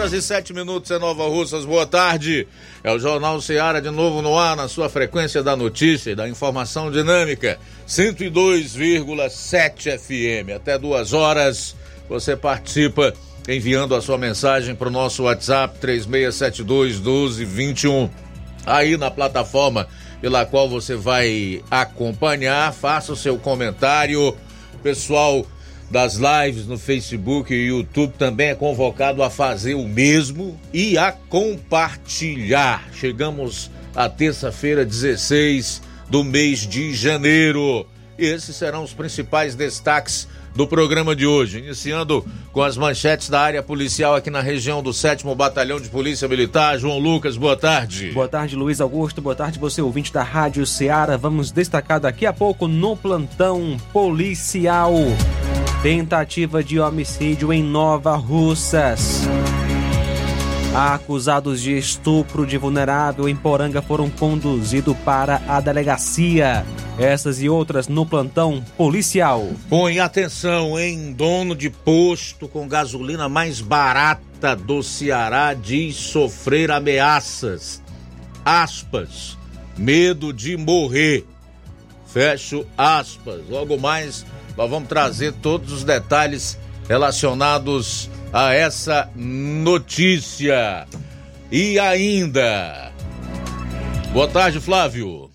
Horas e 7 minutos em Nova Russas, boa tarde. É o Jornal Seara de novo no ar, na sua frequência da notícia e da informação dinâmica, 102,7 FM. Até duas horas você participa enviando a sua mensagem para o nosso WhatsApp 3672 1221. Aí na plataforma pela qual você vai acompanhar, faça o seu comentário. Pessoal, das lives no Facebook e YouTube também é convocado a fazer o mesmo e a compartilhar. Chegamos à terça-feira, 16 do mês de janeiro. Esses serão os principais destaques do programa de hoje, iniciando com as manchetes da área policial aqui na região do 7 Batalhão de Polícia Militar. João Lucas, boa tarde. Boa tarde, Luiz Augusto. Boa tarde, você ouvinte da Rádio Ceará. Vamos destacar daqui a pouco no plantão policial. Tentativa de homicídio em Nova Russas. Acusados de estupro de vulnerável em Poranga foram conduzidos para a delegacia. Essas e outras no plantão policial. Põe atenção, em dono de posto com gasolina mais barata do Ceará diz sofrer ameaças. Aspas. Medo de morrer. Fecho aspas. Logo mais nós vamos trazer todos os detalhes relacionados a essa notícia. E ainda. Boa tarde, Flávio.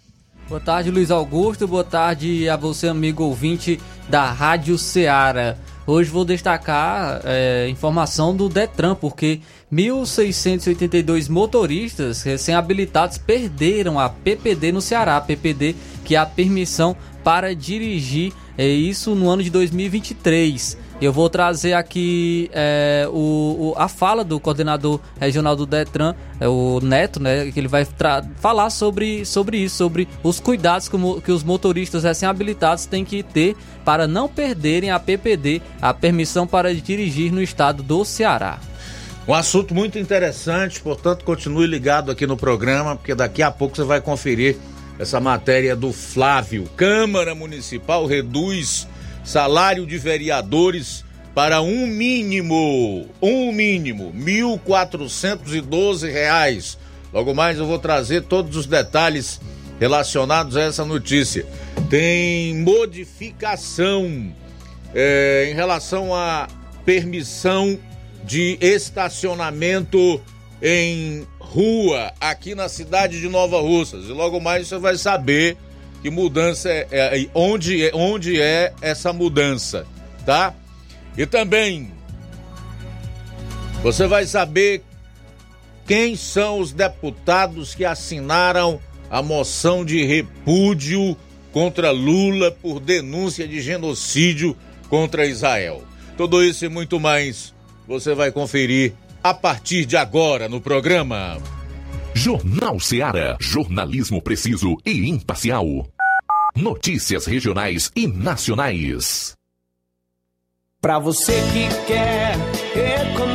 Boa tarde, Luiz Augusto. Boa tarde a você, amigo ouvinte da Rádio Ceará. Hoje vou destacar é, informação do Detran, porque 1.682 motoristas recém-habilitados perderam a PPD no Ceará. A PPD que é a permissão para dirigir é isso no ano de 2023. Eu vou trazer aqui é, o, o, a fala do coordenador regional do Detran, é, o Neto, né? Que ele vai falar sobre, sobre isso, sobre os cuidados que, que os motoristas recém-habilitados têm que ter para não perderem a PPD, a permissão para dirigir no estado do Ceará. Um assunto muito interessante, portanto, continue ligado aqui no programa, porque daqui a pouco você vai conferir essa matéria do Flávio. Câmara Municipal reduz salário de vereadores para um mínimo, um mínimo, 1.412 reais. Logo mais eu vou trazer todos os detalhes relacionados a essa notícia. Tem modificação é, em relação à permissão de estacionamento em rua aqui na cidade de Nova Russas. E logo mais você vai saber que mudança é, é onde, é, onde é essa mudança, tá? E também você vai saber quem são os deputados que assinaram a moção de repúdio contra Lula por denúncia de genocídio contra Israel. Tudo isso e muito mais você vai conferir a partir de agora no programa. Jornal Seara. Jornalismo preciso e imparcial. Notícias regionais e nacionais. Para você que quer economizar.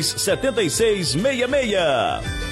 7666.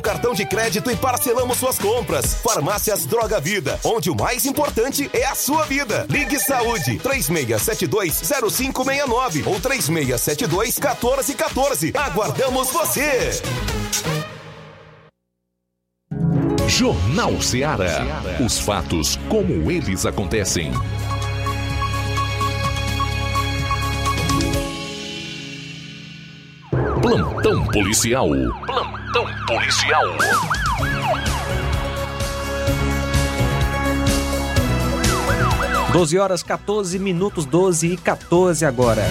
cartão de crédito e parcelamos suas compras. Farmácias Droga Vida, onde o mais importante é a sua vida. Ligue Saúde 36720569 ou 36721414. Aguardamos você. Jornal Ceará. Os fatos como eles acontecem. Plantão policial. Plantão policial. Doze horas 14 minutos, 12 e 14 agora.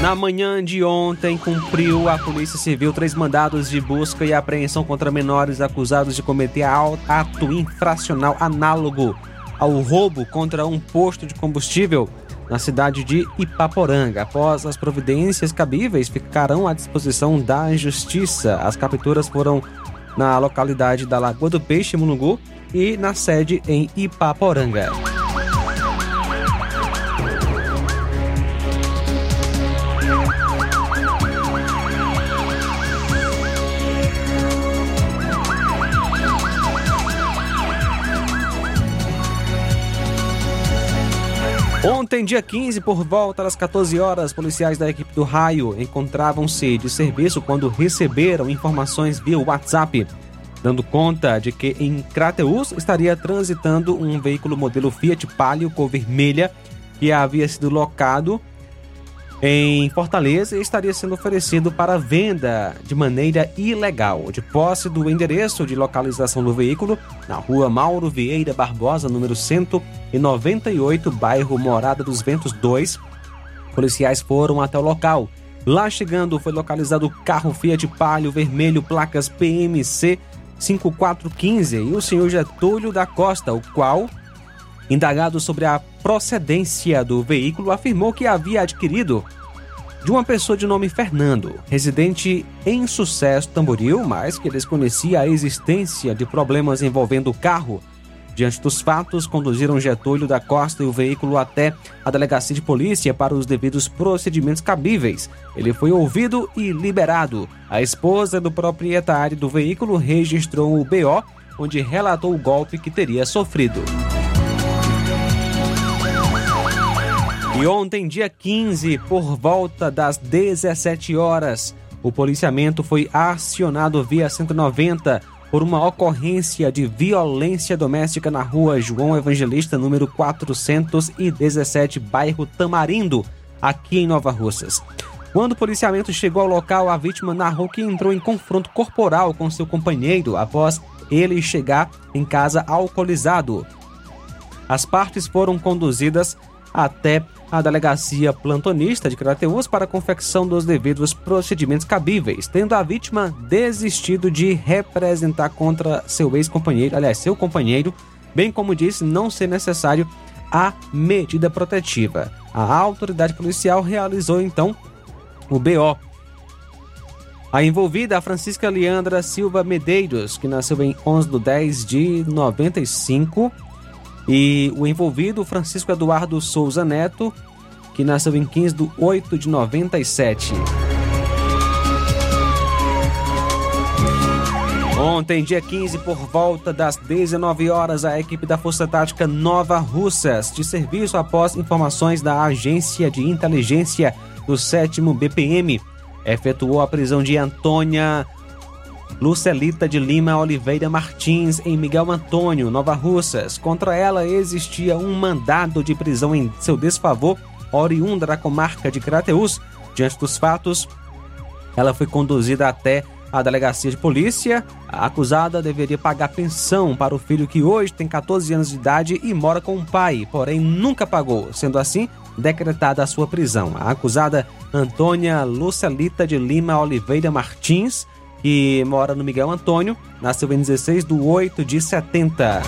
Na manhã de ontem, cumpriu a Polícia Civil três mandados de busca e apreensão contra menores acusados de cometer ato infracional análogo ao roubo contra um posto de combustível na cidade de Ipaporanga. Após as providências cabíveis, ficarão à disposição da Justiça. As capturas foram na localidade da Lagoa do Peixe, Munungu, e na sede em Ipaporanga. Ontem, dia 15, por volta das 14 horas, policiais da equipe do Raio encontravam-se de serviço quando receberam informações via WhatsApp, dando conta de que em Crateus estaria transitando um veículo modelo Fiat Palio cor vermelha que havia sido locado em Fortaleza estaria sendo oferecido para venda de maneira ilegal. De posse do endereço de localização do veículo, na rua Mauro Vieira Barbosa, número 198, bairro Morada dos Ventos 2, Policiais foram até o local. Lá chegando, foi localizado o carro Fiat Palio vermelho, placas PMC 5415 e o senhor Getúlio da Costa, o qual, indagado sobre a procedência do veículo, afirmou que havia adquirido de uma pessoa de nome Fernando, residente em Sucesso Tamboril, mas que desconhecia a existência de problemas envolvendo o carro. Diante dos fatos, conduziram Getúlio da Costa e o veículo até a delegacia de polícia para os devidos procedimentos cabíveis. Ele foi ouvido e liberado. A esposa do proprietário do veículo registrou o BO, onde relatou o golpe que teria sofrido. E ontem, dia 15, por volta das 17 horas, o policiamento foi acionado via 190 por uma ocorrência de violência doméstica na rua João Evangelista, número 417, bairro Tamarindo, aqui em Nova Russas. Quando o policiamento chegou ao local, a vítima narrou que entrou em confronto corporal com seu companheiro após ele chegar em casa alcoolizado. As partes foram conduzidas até a delegacia plantonista de Crateús para a confecção dos devidos procedimentos cabíveis, tendo a vítima desistido de representar contra seu ex-companheiro, aliás, seu companheiro, bem como disse não ser necessário a medida protetiva. A autoridade policial realizou então o BO. A envolvida, a Francisca Leandra Silva Medeiros, que nasceu em 11 de 10 de 95, e o envolvido, Francisco Eduardo Souza Neto, que nasceu em 15 de 8 de 97. Ontem, dia 15, por volta das 19 horas, a equipe da Força Tática Nova Russas, de serviço após informações da Agência de Inteligência do 7 BPM, efetuou a prisão de Antônia Lucelita de Lima Oliveira Martins, em Miguel Antônio, Nova Russas. Contra ela existia um mandado de prisão em seu desfavor, oriunda da comarca de Crateús. Diante dos fatos, ela foi conduzida até a delegacia de polícia. A acusada deveria pagar pensão para o filho que hoje tem 14 anos de idade e mora com o pai, porém nunca pagou. Sendo assim, decretada a sua prisão. A acusada Antônia Lucelita de Lima Oliveira Martins que mora no Miguel Antônio, nasceu em 16 de 8 de 70.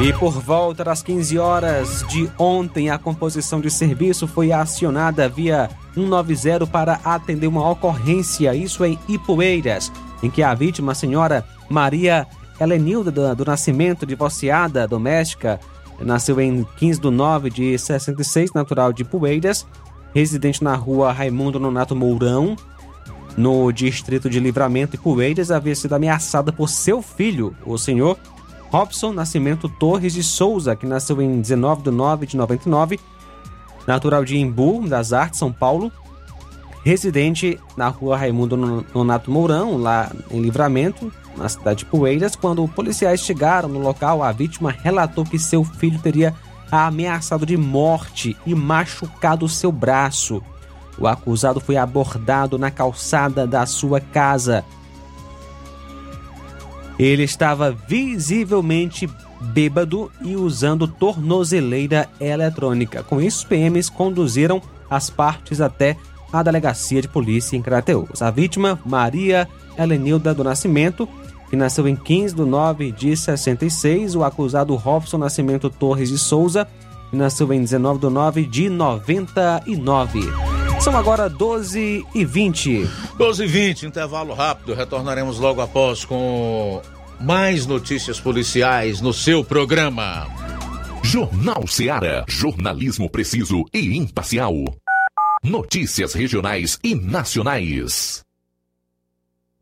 E por volta das 15 horas de ontem, a composição de serviço foi acionada via 190 para atender uma ocorrência, isso em Ipueiras, em que a vítima, a senhora Maria Helenilda do, do Nascimento, divorciada, doméstica, Nasceu em 15 de 9 de 66, natural de Poeiras, residente na rua Raimundo Nonato Mourão, no distrito de Livramento e Poeiras, havia sido ameaçada por seu filho, o senhor Robson Nascimento Torres de Souza, que nasceu em 19 de 9 de 99, natural de Imbu, das Artes, São Paulo, residente na rua Raimundo Nonato Mourão, lá em Livramento, na cidade de Poeiras. Quando policiais chegaram no local, a vítima relatou que seu filho teria ameaçado de morte e machucado seu braço. O acusado foi abordado na calçada da sua casa. Ele estava visivelmente bêbado e usando tornozeleira eletrônica. Com isso, os PMs conduziram as partes até a delegacia de polícia em Crateús. A vítima, Maria Helenilda do Nascimento, que nasceu em 15 de 9 de 66, o acusado Robson Nascimento Torres de Souza, que nasceu em 19 de 9 de 99. São agora 12 e 20. 12 e 20, intervalo rápido. Retornaremos logo após com mais notícias policiais no seu programa. Jornal Seara. Jornalismo preciso e imparcial. Notícias regionais e nacionais.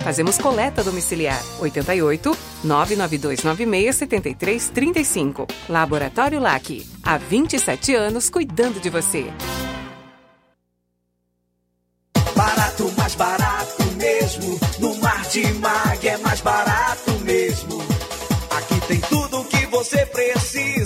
Fazemos coleta domiciliar 88 992967335. Laboratório LAC. Há 27 anos cuidando de você. Barato, mais barato mesmo. No Martimag é mais barato mesmo. Aqui tem tudo o que você precisa.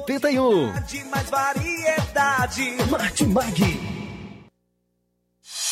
81. Mais variedade. Marte Mag.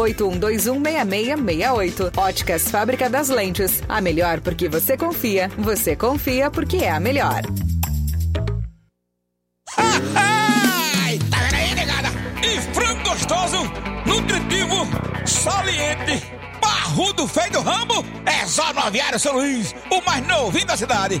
81216668. Óticas Fábrica das Lentes. A melhor porque você confia. Você confia porque é a melhor. Ai, tá vendo aí, negada? E frango gostoso, nutritivo, saliente, barrudo feio do ramo, é só no Aviário São Luís, o mais novinho da cidade.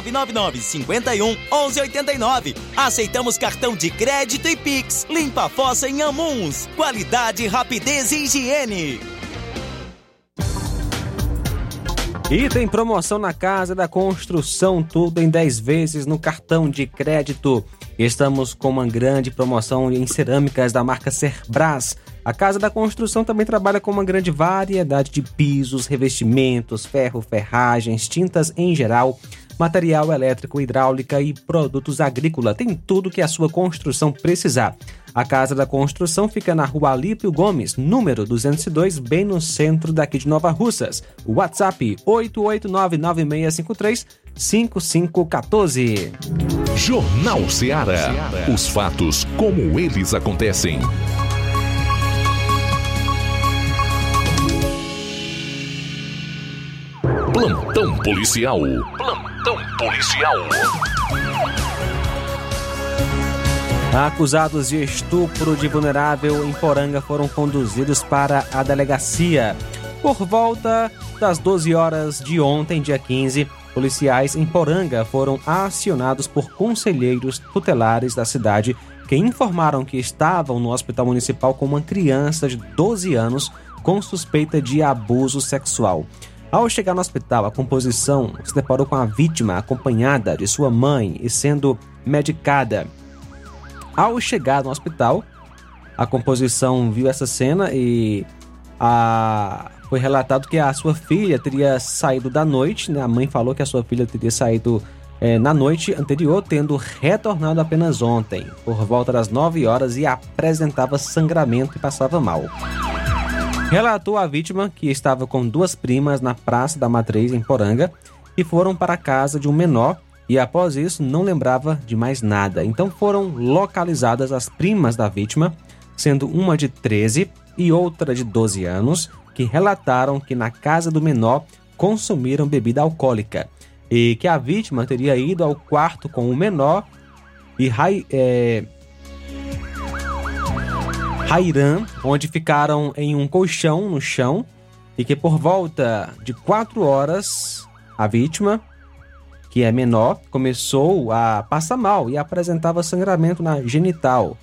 999 51 1189. Aceitamos cartão de crédito e Pix. Limpa a fossa em Amuns. Qualidade, rapidez e higiene. E tem promoção na Casa da Construção, tudo em 10 vezes no cartão de crédito. Estamos com uma grande promoção em cerâmicas da marca Cerbras. A Casa da Construção também trabalha com uma grande variedade de pisos, revestimentos, ferro, ferragens, tintas em geral, material elétrico, hidráulica e produtos agrícola. Tem tudo que a sua construção precisar. A Casa da Construção fica na rua Alípio Gomes, número 202, bem no centro daqui de Nova Russas. WhatsApp 88996535514. Jornal Ceará. Os fatos como eles acontecem. Plantão policial. Plantão policial. Acusados de estupro de vulnerável em Poranga foram conduzidos para a delegacia. Por volta das 12 horas de ontem, dia 15, policiais em Poranga foram acionados por conselheiros tutelares da cidade que informaram que estavam no hospital municipal com uma criança de 12 anos com suspeita de abuso sexual. Ao chegar no hospital, a composição se deparou com a vítima acompanhada de sua mãe e sendo medicada. Ao chegar no hospital, a composição viu essa cena e a... foi relatado que a sua filha teria saído da noite. Né? A mãe falou que a sua filha teria saído é, na noite anterior, tendo retornado apenas ontem, por volta das 9 horas, e apresentava sangramento e passava mal. Relatou a vítima que estava com duas primas na Praça da Matriz, em Poranga, e foram para a casa de um menor e após isso não lembrava de mais nada. Então foram localizadas as primas da vítima, sendo uma de 13 e outra de 12 anos, que relataram que na casa do menor consumiram bebida alcoólica e que a vítima teria ido ao quarto com o menor e é, Rairan, onde ficaram em um colchão no chão e que por volta de quatro horas a vítima, que é menor, começou a passar mal e apresentava sangramento na genital.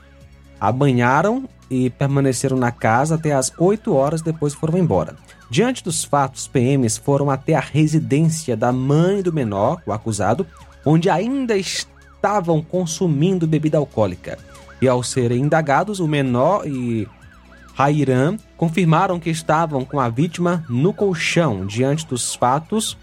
A banharam e permaneceram na casa até as 8 horas depois foram embora. Diante dos fatos, PMs foram até a residência da mãe do menor, o acusado, onde ainda estavam consumindo bebida alcoólica. E ao serem indagados, o menor e Rairan confirmaram que estavam com a vítima no colchão. Diante dos fatos,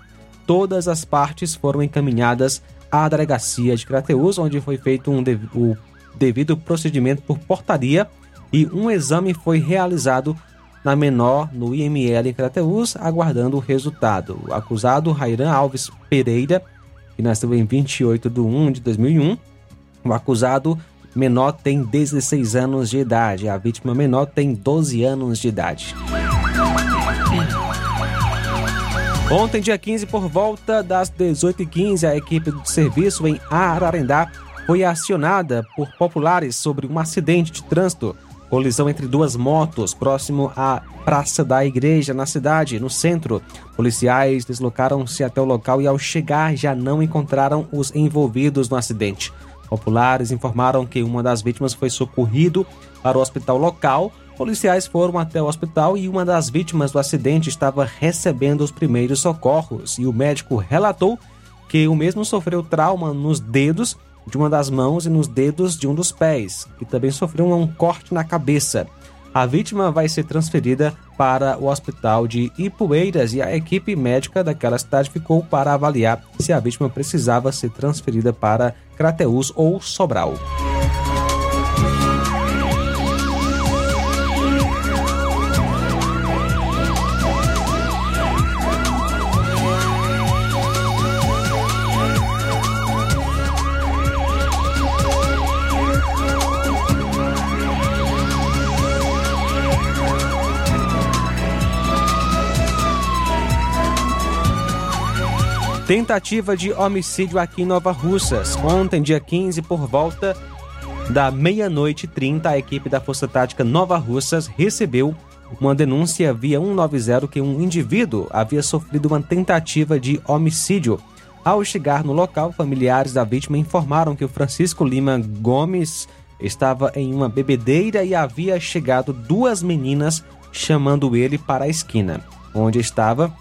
todas as partes foram encaminhadas à delegacia de Crateus, onde foi feito um dev o devido procedimento por portaria e um exame foi realizado na menor no IML em Crateus, aguardando o resultado. O acusado, Rairan Alves Pereira, que nasceu em 28 de 1 de 2001, o acusado menor tem 16 anos de idade, a vítima menor tem 12 anos de idade. Ontem, dia 15, por volta das 18h15, a equipe de serviço em Ararendá foi acionada por populares sobre um acidente de trânsito Colisão entre duas motos próximo à Praça da Igreja, na cidade, no centro. Policiais deslocaram-se até o local e, ao chegar, já não encontraram os envolvidos no acidente. Populares informaram que uma das vítimas foi socorrido para o hospital local. Policiais foram até o hospital e uma das vítimas do acidente estava recebendo os primeiros socorros. E o médico relatou que o mesmo sofreu trauma nos dedos de uma das mãos e nos dedos de um dos pés, que também sofreu um corte na cabeça. A vítima vai ser transferida para o hospital de Ipueiras e a equipe médica daquela cidade ficou para avaliar se a vítima precisava ser transferida para Crateús ou Sobral. Tentativa de homicídio aqui em Nova Russas. Ontem, dia 15, por volta da meia-noite 30, a equipe da Força Tática Nova Russas recebeu uma denúncia via 190 que um indivíduo havia sofrido uma tentativa de homicídio. Ao chegar no local, familiares da vítima informaram que o Francisco Lima Gomes estava em uma bebedeira e havia chegado duas meninas chamando ele para a esquina, onde estava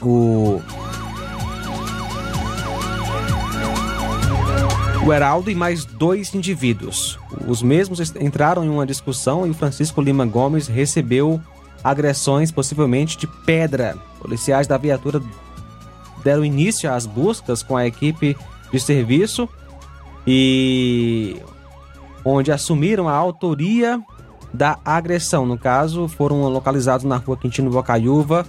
o o Heraldo e mais dois indivíduos. Os mesmos entraram em uma discussão e o Francisco Lima Gomes recebeu agressões, possivelmente de pedra. Policiais da viatura deram início às buscas com a equipe de serviço e onde assumiram a autoria da agressão. No caso, foram localizados na rua Quintino Bocaiúva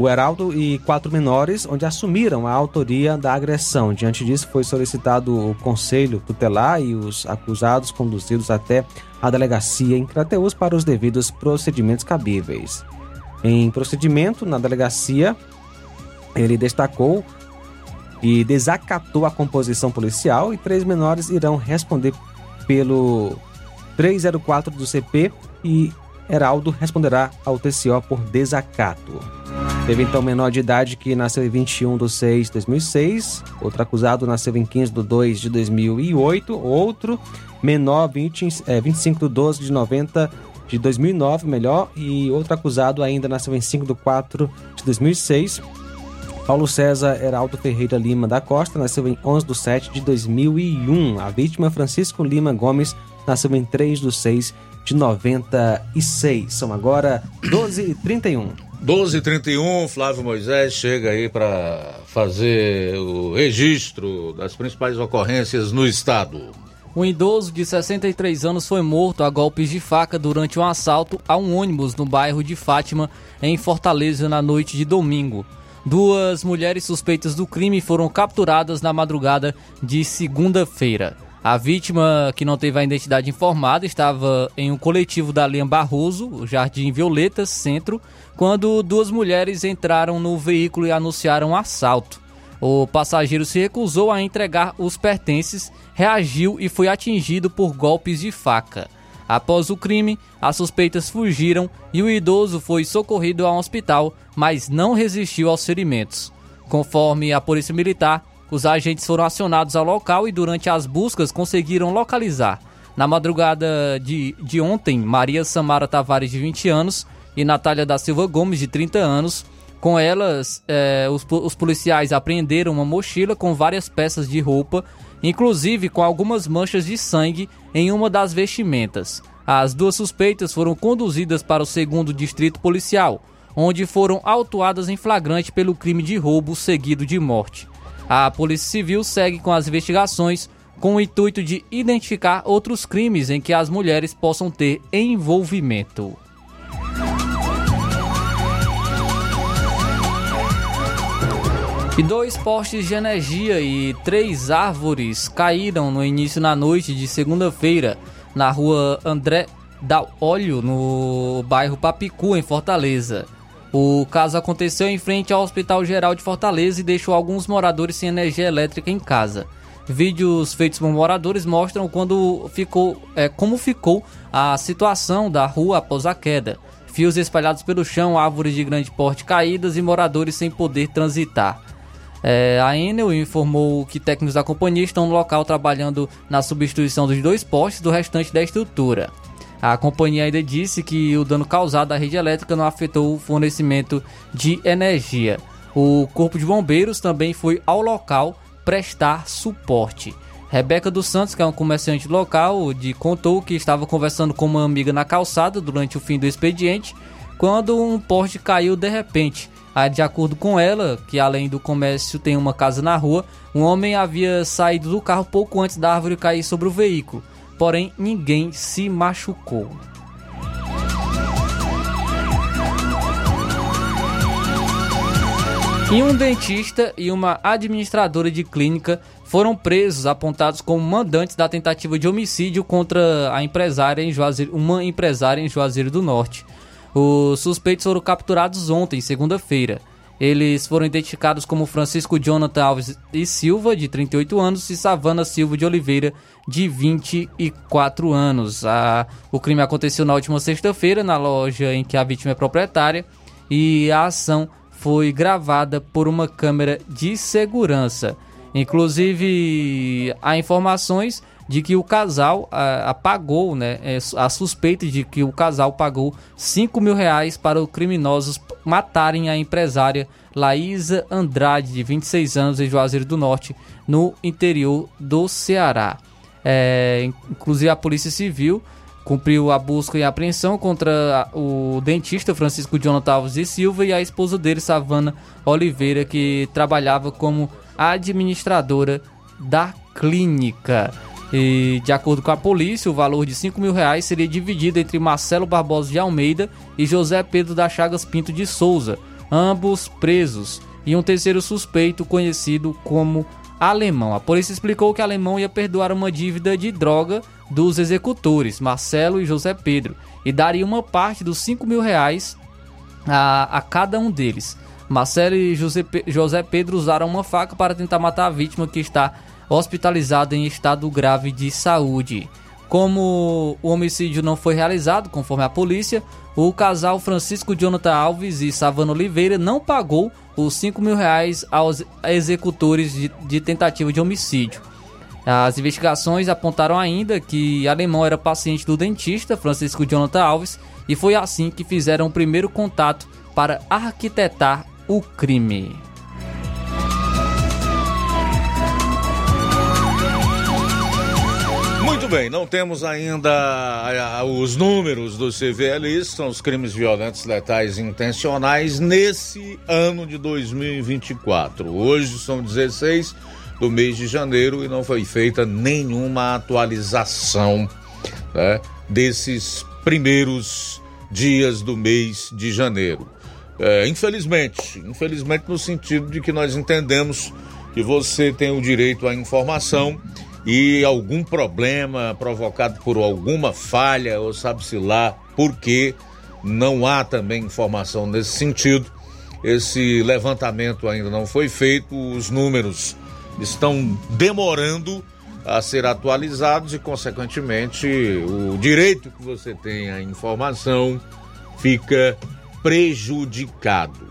o Heraldo e quatro menores, onde assumiram a autoria da agressão. Diante disso, foi solicitado o conselho tutelar e os acusados conduzidos até a delegacia em Crateus para os devidos procedimentos cabíveis. Em procedimento na delegacia, ele destacou e desacatou a composição policial e três menores irão responder pelo 304 do CP e Heraldo responderá ao TCO por desacato. Teve então menor de idade que nasceu em 21 de 6 de 2006, outro acusado nasceu em 15 de 2 de 2008, outro menor 20, é, 25 de 12 de 90 de 2009, melhor, e outro acusado ainda nasceu em 5 de 4 de 2006. Paulo César Heraldo Ferreira Lima da Costa nasceu em 11 de 7 de 2001. A vítima, Francisco Lima Gomes, nasceu em 3 de 6 de 96. São agora 12h31. 12h31, Flávio Moisés chega aí para fazer o registro das principais ocorrências no estado. Um idoso de 63 anos foi morto a golpes de faca durante um assalto a um ônibus no bairro de Fátima, em Fortaleza, na noite de domingo. Duas mulheres suspeitas do crime foram capturadas na madrugada de segunda-feira. A vítima, que não teve a identidade informada, estava em um coletivo da linha Barroso, Jardim Violetas, centro, quando duas mulheres entraram no veículo e anunciaram um assalto. O passageiro se recusou a entregar os pertences, reagiu e foi atingido por golpes de faca. Após o crime, as suspeitas fugiram e o idoso foi socorrido a um hospital, mas não resistiu aos ferimentos. Conforme a Polícia Militar, os agentes foram acionados ao local e durante as buscas conseguiram localizar. Na madrugada de, de ontem, Maria Samara Tavares, de 20 anos, e Natália da Silva Gomes, de 30 anos. Com elas, eh, os, os policiais apreenderam uma mochila com várias peças de roupa, inclusive com algumas manchas de sangue em uma das vestimentas. As duas suspeitas foram conduzidas para o segundo distrito policial, onde foram autuadas em flagrante pelo crime de roubo seguido de morte. A Polícia Civil segue com as investigações com o intuito de identificar outros crimes em que as mulheres possam ter envolvimento. E dois postes de energia e três árvores caíram no início da noite de segunda-feira na rua André da Olho, no bairro Papicu, em Fortaleza. O caso aconteceu em frente ao Hospital Geral de Fortaleza e deixou alguns moradores sem energia elétrica em casa. Vídeos feitos por moradores mostram quando ficou, é, como ficou a situação da rua após a queda. Fios espalhados pelo chão, árvores de grande porte caídas e moradores sem poder transitar. É, a Enel informou que técnicos da companhia estão no local trabalhando na substituição dos dois postes do restante da estrutura. A companhia ainda disse que o dano causado à rede elétrica não afetou o fornecimento de energia. O Corpo de Bombeiros também foi ao local prestar suporte. Rebeca dos Santos, que é um comerciante local, de, contou que estava conversando com uma amiga na calçada durante o fim do expediente, quando um poste caiu de repente. De acordo com ela, que além do comércio tem uma casa na rua, um homem havia saído do carro pouco antes da árvore cair sobre o veículo. Porém, ninguém se machucou. E um dentista e uma administradora de clínica foram presos, apontados como mandantes da tentativa de homicídio contra a empresária em Juazeiro, uma empresária em Juazeiro do Norte. Os suspeitos foram capturados ontem, segunda-feira. Eles foram identificados como Francisco Jonathan Alves e Silva, de 38 anos, e Savana Silva de Oliveira, de 24 anos. A, o crime aconteceu na última sexta-feira, na loja em que a vítima é proprietária, e a ação foi gravada por uma câmera de segurança. Inclusive, há informações de que o casal a, apagou, né? É, a suspeita de que o casal pagou 5 mil reais para os criminosos matarem a empresária Laísa Andrade, de 26 anos, em Juazeiro do Norte, no interior do Ceará. É, inclusive, a Polícia Civil cumpriu a busca e apreensão contra o dentista Francisco Jonathan Alves e Silva e a esposa dele, Savana Oliveira, que trabalhava como administradora da clínica. E, de acordo com a polícia, o valor de 5 mil reais seria dividido entre Marcelo Barbosa de Almeida e José Pedro da Chagas Pinto de Souza, ambos presos, e um terceiro suspeito conhecido como Alemão. A polícia explicou que Alemão ia perdoar uma dívida de droga dos executores, Marcelo e José Pedro, e daria uma parte dos 5 mil reais a, a cada um deles. Marcelo e José, José Pedro usaram uma faca para tentar matar a vítima que está hospitalizada em estado grave de saúde. Como o homicídio não foi realizado, conforme a polícia, o casal Francisco Jonathan Alves e Savana Oliveira não pagou os 5 mil reais aos executores de, de tentativa de homicídio. As investigações apontaram ainda que Alemão era paciente do dentista Francisco Jonathan Alves e foi assim que fizeram o primeiro contato para arquitetar o crime. Bem, não temos ainda os números do CVLI, são os crimes violentos, letais intencionais nesse ano de 2024. Hoje são 16 do mês de janeiro e não foi feita nenhuma atualização né, desses primeiros dias do mês de janeiro. É, infelizmente, infelizmente no sentido de que nós entendemos que você tem o direito à informação e algum problema provocado por alguma falha ou sabe-se lá por que não há também informação nesse sentido. Esse levantamento ainda não foi feito, os números estão demorando a ser atualizados e, consequentemente, o direito que você tem à informação fica prejudicado.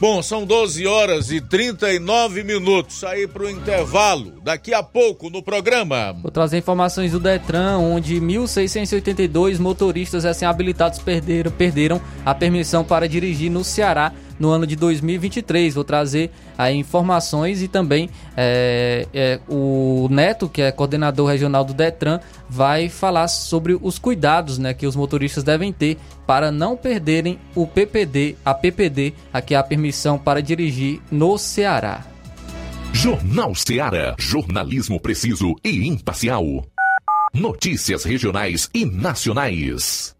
Bom, são 12 horas e 39 minutos. Aí para o intervalo, daqui a pouco no programa. Vou trazer informações do Detran, onde 1.682 motoristas recém-habilitados perderam, perderam a permissão para dirigir no Ceará no ano de 2023. Vou trazer aí informações e também é, é, o Neto, que é coordenador regional do Detran, vai falar sobre os cuidados né, que os motoristas devem ter para não perderem o PPD, a PPD, aqui é a permissão para dirigir no Ceará. Jornal Ceará, jornalismo preciso e imparcial. Notícias regionais e nacionais.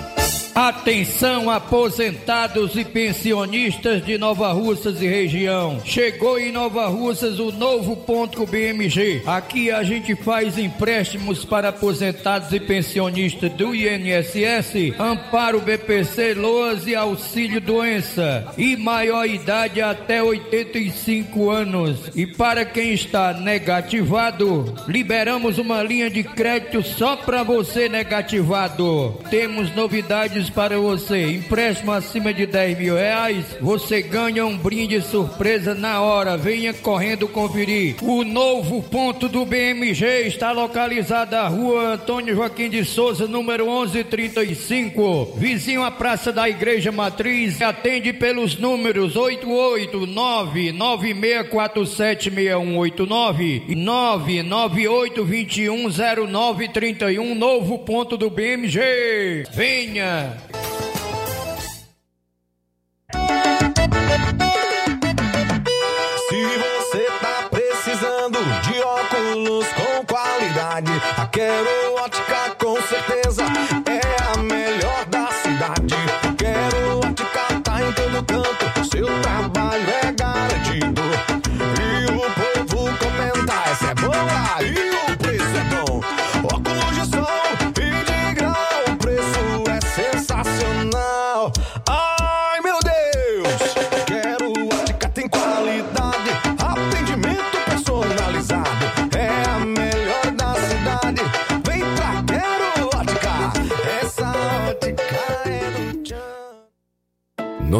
Atenção aposentados e pensionistas de Nova Russas e região. Chegou em Nova Russas o novo ponto BMG. Aqui a gente faz empréstimos para aposentados e pensionistas do INSS, Amparo BPC, Loas e Auxílio Doença e maior idade até 85 anos. E para quem está negativado, liberamos uma linha de crédito só para você negativado. Temos novidades para você. Empréstimo acima de 10 mil reais, você ganha um brinde surpresa na hora. Venha correndo conferir. O novo ponto do BMG está localizado na rua Antônio Joaquim de Souza, número 1135, vizinho à Praça da Igreja Matriz. Atende pelos números 889 96476189 e 998210931. Novo ponto do BMG. Venha! Se você tá precisando de óculos com qualidade, a Quero Ótica com certeza é a melhor da cidade. Quero Ótica tá em todo canto, seu trabalho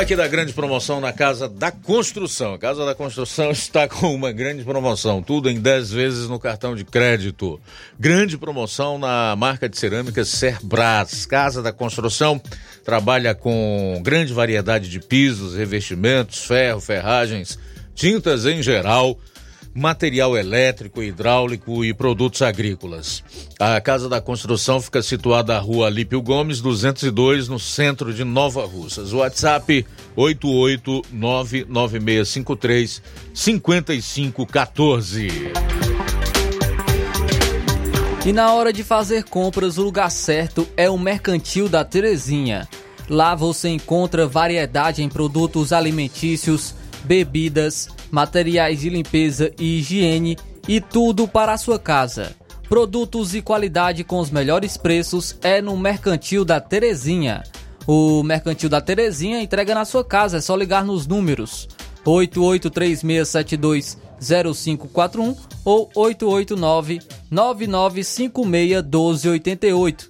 Aqui da grande promoção na Casa da Construção. A Casa da Construção está com uma grande promoção, tudo em 10 vezes no cartão de crédito. Grande promoção na marca de cerâmicas Cerbras. Casa da Construção trabalha com grande variedade de pisos, revestimentos, ferro, ferragens, tintas em geral material elétrico, hidráulico e produtos agrícolas. A Casa da Construção fica situada na rua Alípio Gomes, 202, no centro de Nova Russas. WhatsApp 8899653 5514. E na hora de fazer compras, o lugar certo é o Mercantil da Terezinha. Lá você encontra variedade em produtos alimentícios, bebidas, materiais de limpeza e higiene e tudo para a sua casa. Produtos e qualidade com os melhores preços é no Mercantil da Terezinha. O Mercantil da Terezinha entrega na sua casa, é só ligar nos números 8836720541 ou 889-9956-1288.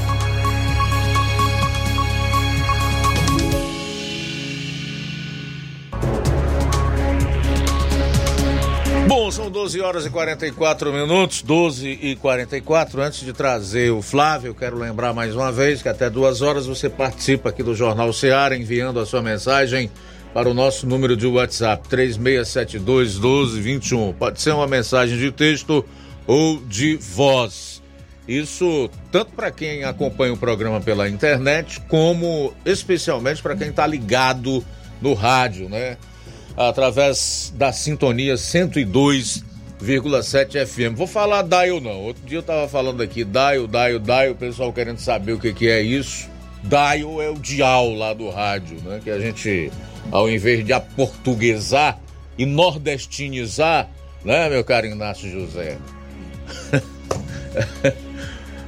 São 12 horas e 44 minutos, 12 e 44. Antes de trazer o Flávio, quero lembrar mais uma vez que até duas horas você participa aqui do Jornal Ceará, enviando a sua mensagem para o nosso número de WhatsApp, 3672 1221. Pode ser uma mensagem de texto ou de voz. Isso tanto para quem acompanha o programa pela internet, como especialmente para quem está ligado no rádio, né? Através da sintonia 102,7 FM. Vou falar dial não. Outro dia eu tava falando aqui dial, dial, dial, o pessoal querendo saber o que que é isso. Dial é o dial lá do rádio, né? Que a gente, ao invés de aportuguesar e nordestinizar, né, meu caro Inácio José?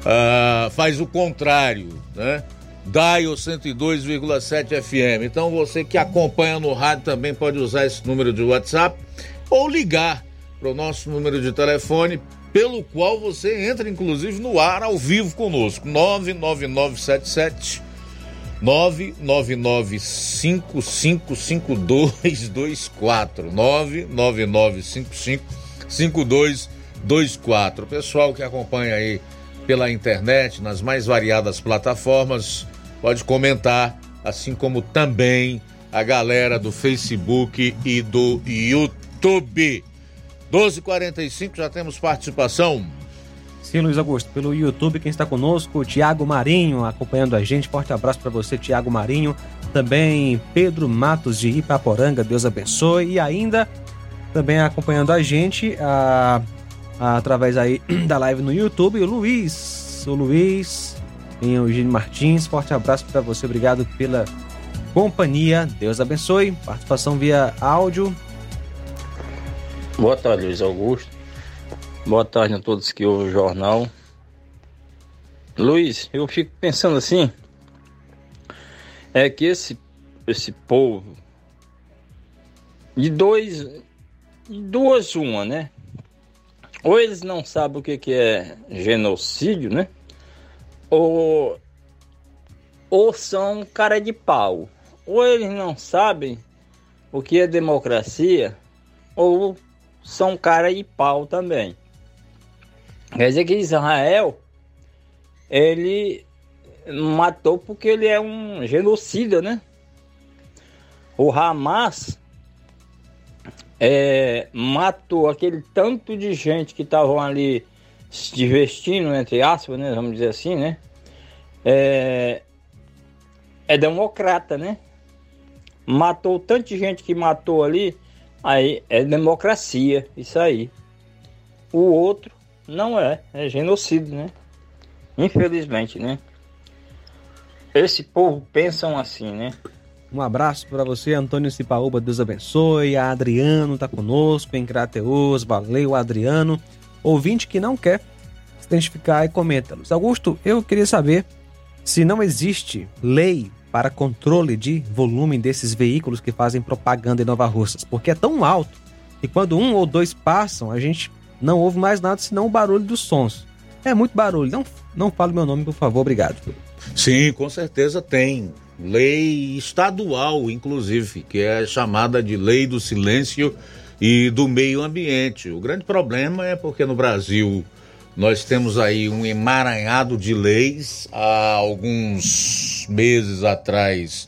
ah, faz o contrário, né? Dial 102,7 FM. Então você que acompanha no rádio também pode usar esse número de WhatsApp ou ligar para o nosso número de telefone, pelo qual você entra inclusive no ar ao vivo conosco. 99977 999555224 999555224 Pessoal que acompanha aí pela internet, nas mais variadas plataformas, pode comentar, assim como também a galera do Facebook e do YouTube. 12:45 já temos participação. Sim, Luiz Augusto, pelo YouTube, quem está conosco, o Tiago Marinho, acompanhando a gente. Forte abraço para você, Tiago Marinho. Também Pedro Matos de Ipaporanga, Deus abençoe. E ainda, também acompanhando a gente, a através aí da live no YouTube. O Luiz, o Luiz, em Eugênio Martins, forte abraço para você, obrigado pela companhia. Deus abençoe. Participação via áudio. Boa tarde, Luiz Augusto. Boa tarde a todos que ouvem o jornal. Luiz, eu fico pensando assim, é que esse esse povo de dois de duas uma, né? ou eles não sabem o que, que é genocídio, né? Ou, ou são cara de pau. Ou eles não sabem o que é democracia, ou são cara de pau também. Quer dizer que Israel ele matou porque ele é um genocida, né? O Hamas é, matou aquele tanto de gente que estavam ali se divertindo, entre aspas, né? Vamos dizer assim, né? É, é democrata, né? Matou tanta gente que matou ali, aí é democracia, isso aí. O outro não é, é genocídio, né? Infelizmente, né? Esse povo pensam assim, né? Um abraço para você, Antônio Cipaúba, Deus abençoe. A Adriano tá conosco em Crateus, valeu, Adriano. Ouvinte que não quer se identificar e comenta. Luiz Augusto, eu queria saber se não existe lei para controle de volume desses veículos que fazem propaganda em Nova Russas, porque é tão alto que quando um ou dois passam, a gente não ouve mais nada senão o barulho dos sons. É muito barulho. Não, não fale meu nome, por favor. Obrigado. Sim, com certeza tem. Lei estadual, inclusive, que é chamada de Lei do Silêncio e do Meio Ambiente. O grande problema é porque no Brasil nós temos aí um emaranhado de leis. Há alguns meses atrás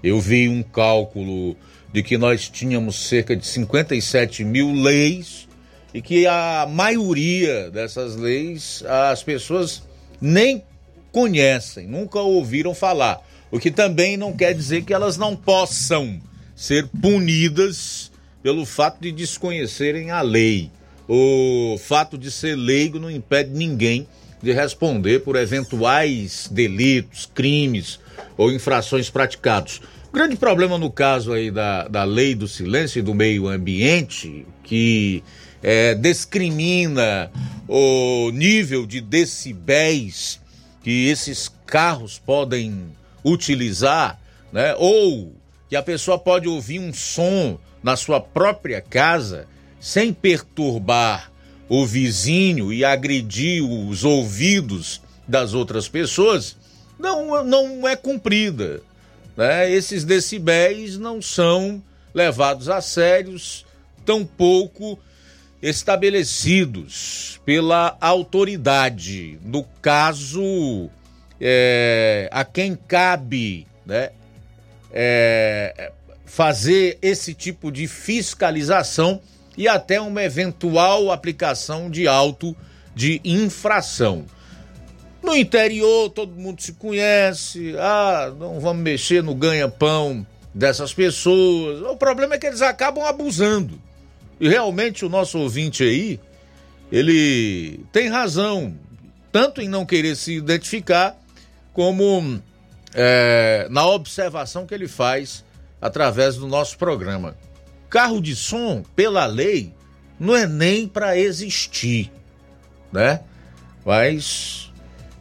eu vi um cálculo de que nós tínhamos cerca de 57 mil leis e que a maioria dessas leis as pessoas nem conhecem, nunca ouviram falar. O que também não quer dizer que elas não possam ser punidas pelo fato de desconhecerem a lei. O fato de ser leigo não impede ninguém de responder por eventuais delitos, crimes ou infrações praticados. O grande problema no caso aí da, da lei do silêncio e do meio ambiente, que é, discrimina o nível de decibéis que esses carros podem utilizar, né? Ou que a pessoa pode ouvir um som na sua própria casa sem perturbar o vizinho e agredir os ouvidos das outras pessoas, não, não é cumprida. Né? Esses decibéis não são levados a sérios, tampouco estabelecidos pela autoridade. No caso, é, a quem cabe né, é, fazer esse tipo de fiscalização e até uma eventual aplicação de auto de infração. No interior, todo mundo se conhece, ah, não vamos mexer no ganha-pão dessas pessoas. O problema é que eles acabam abusando. E realmente o nosso ouvinte aí, ele tem razão, tanto em não querer se identificar, como é, na observação que ele faz através do nosso programa. Carro de som, pela lei, não é nem para existir, né? Mas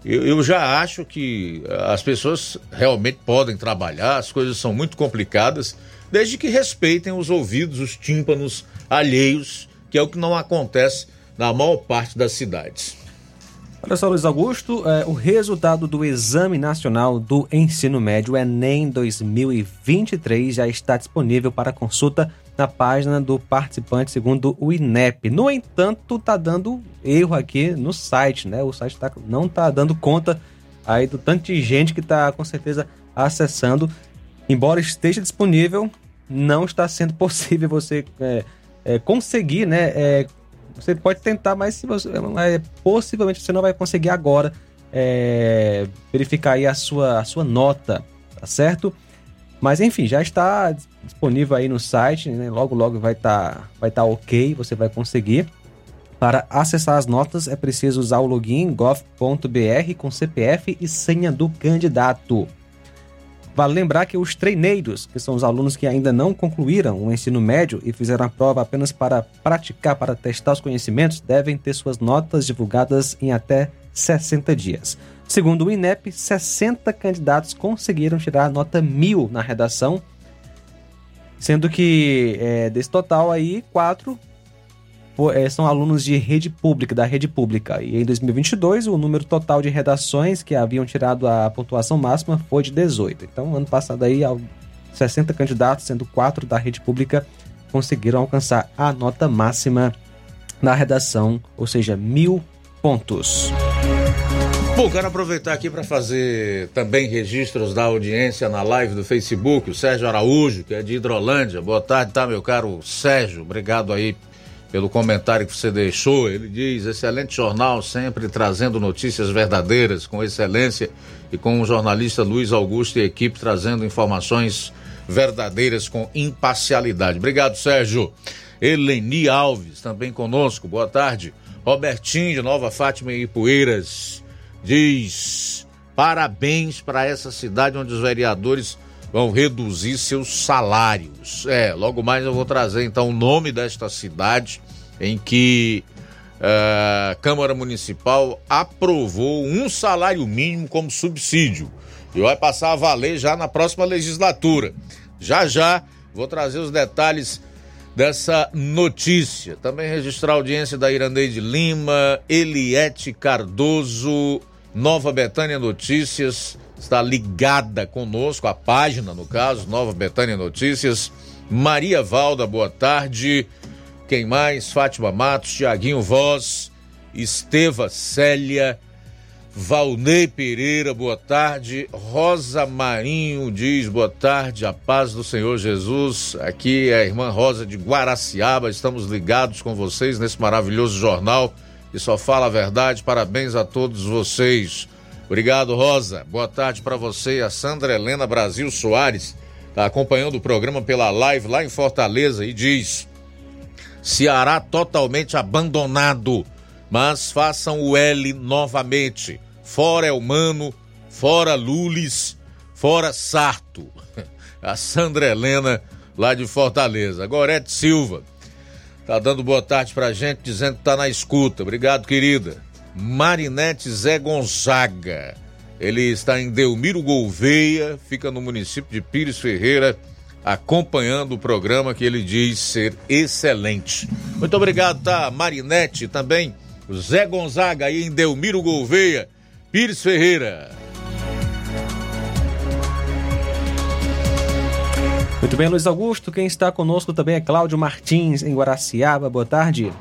eu, eu, já acho que as pessoas realmente podem trabalhar, as coisas são muito complicadas, desde que respeitem os ouvidos, os tímpanos alheios, que é o que não acontece na maior parte das cidades. Olha só, Luiz Augusto, é, o resultado do Exame Nacional do Ensino Médio Enem 2023 já está disponível para consulta na página do participante, segundo o INEP. No entanto, está dando erro aqui no site, né? O site tá, não está dando conta aí do tanto de gente que está com certeza acessando. Embora esteja disponível, não está sendo possível você é, é, conseguir, né? Você pode tentar, mas se você, é, possivelmente você não vai conseguir agora é, verificar aí a sua, a sua nota, tá certo? Mas enfim, já está disponível aí no site, né? logo logo vai estar tá, vai tá ok, você vai conseguir. Para acessar as notas é preciso usar o login gov.br com CPF e senha do candidato. Vale lembrar que os treineiros, que são os alunos que ainda não concluíram o ensino médio e fizeram a prova apenas para praticar, para testar os conhecimentos, devem ter suas notas divulgadas em até 60 dias. Segundo o INEP, 60 candidatos conseguiram tirar a nota mil na redação, sendo que é, desse total aí, quatro são alunos de rede pública, da rede pública. E em 2022, o número total de redações que haviam tirado a pontuação máxima foi de 18. Então, ano passado aí, 60 candidatos, sendo quatro da rede pública, conseguiram alcançar a nota máxima na redação, ou seja, mil pontos. Bom, quero aproveitar aqui para fazer também registros da audiência na live do Facebook. O Sérgio Araújo, que é de Hidrolândia. Boa tarde, tá, meu caro Sérgio? Obrigado aí pelo comentário que você deixou. Ele diz: excelente jornal, sempre trazendo notícias verdadeiras, com excelência, e com o jornalista Luiz Augusto e equipe trazendo informações verdadeiras com imparcialidade. Obrigado, Sérgio. Eleni Alves, também conosco. Boa tarde. Robertinho de Nova Fátima e Ipueiras diz: parabéns para essa cidade onde os vereadores vão reduzir seus salários. É, logo mais eu vou trazer então o nome desta cidade em que uh, a Câmara Municipal aprovou um salário mínimo como subsídio e vai passar a valer já na próxima legislatura. Já já vou trazer os detalhes dessa notícia. Também registrar a audiência da Irandeide Lima, Eliette Cardoso, Nova Betânia Notícias está ligada conosco, a página, no caso, Nova Betânia Notícias. Maria Valda, boa tarde. Quem mais? Fátima Matos, Tiaguinho Voz, Esteva Célia, Valnei Pereira, boa tarde. Rosa Marinho diz boa tarde, a paz do Senhor Jesus. Aqui é a irmã Rosa de Guaraciaba, estamos ligados com vocês nesse maravilhoso jornal que só fala a verdade. Parabéns a todos vocês. Obrigado, Rosa. Boa tarde para você. A Sandra Helena Brasil Soares está acompanhando o programa pela live lá em Fortaleza e diz: Ceará totalmente abandonado, mas façam o L novamente. Fora Elmano, fora Lules, fora Sarto. A Sandra Helena lá de Fortaleza. Gorete Silva tá dando boa tarde pra gente, dizendo que tá na escuta. Obrigado, querida. Marinete Zé Gonzaga. Ele está em Delmiro Gouveia, fica no município de Pires Ferreira, acompanhando o programa que ele diz ser excelente. Muito obrigado, tá? Marinete também, Zé Gonzaga aí em Delmiro Gouveia, Pires Ferreira. Muito bem, Luiz Augusto. Quem está conosco também é Cláudio Martins, em Guaraciaba. Boa tarde.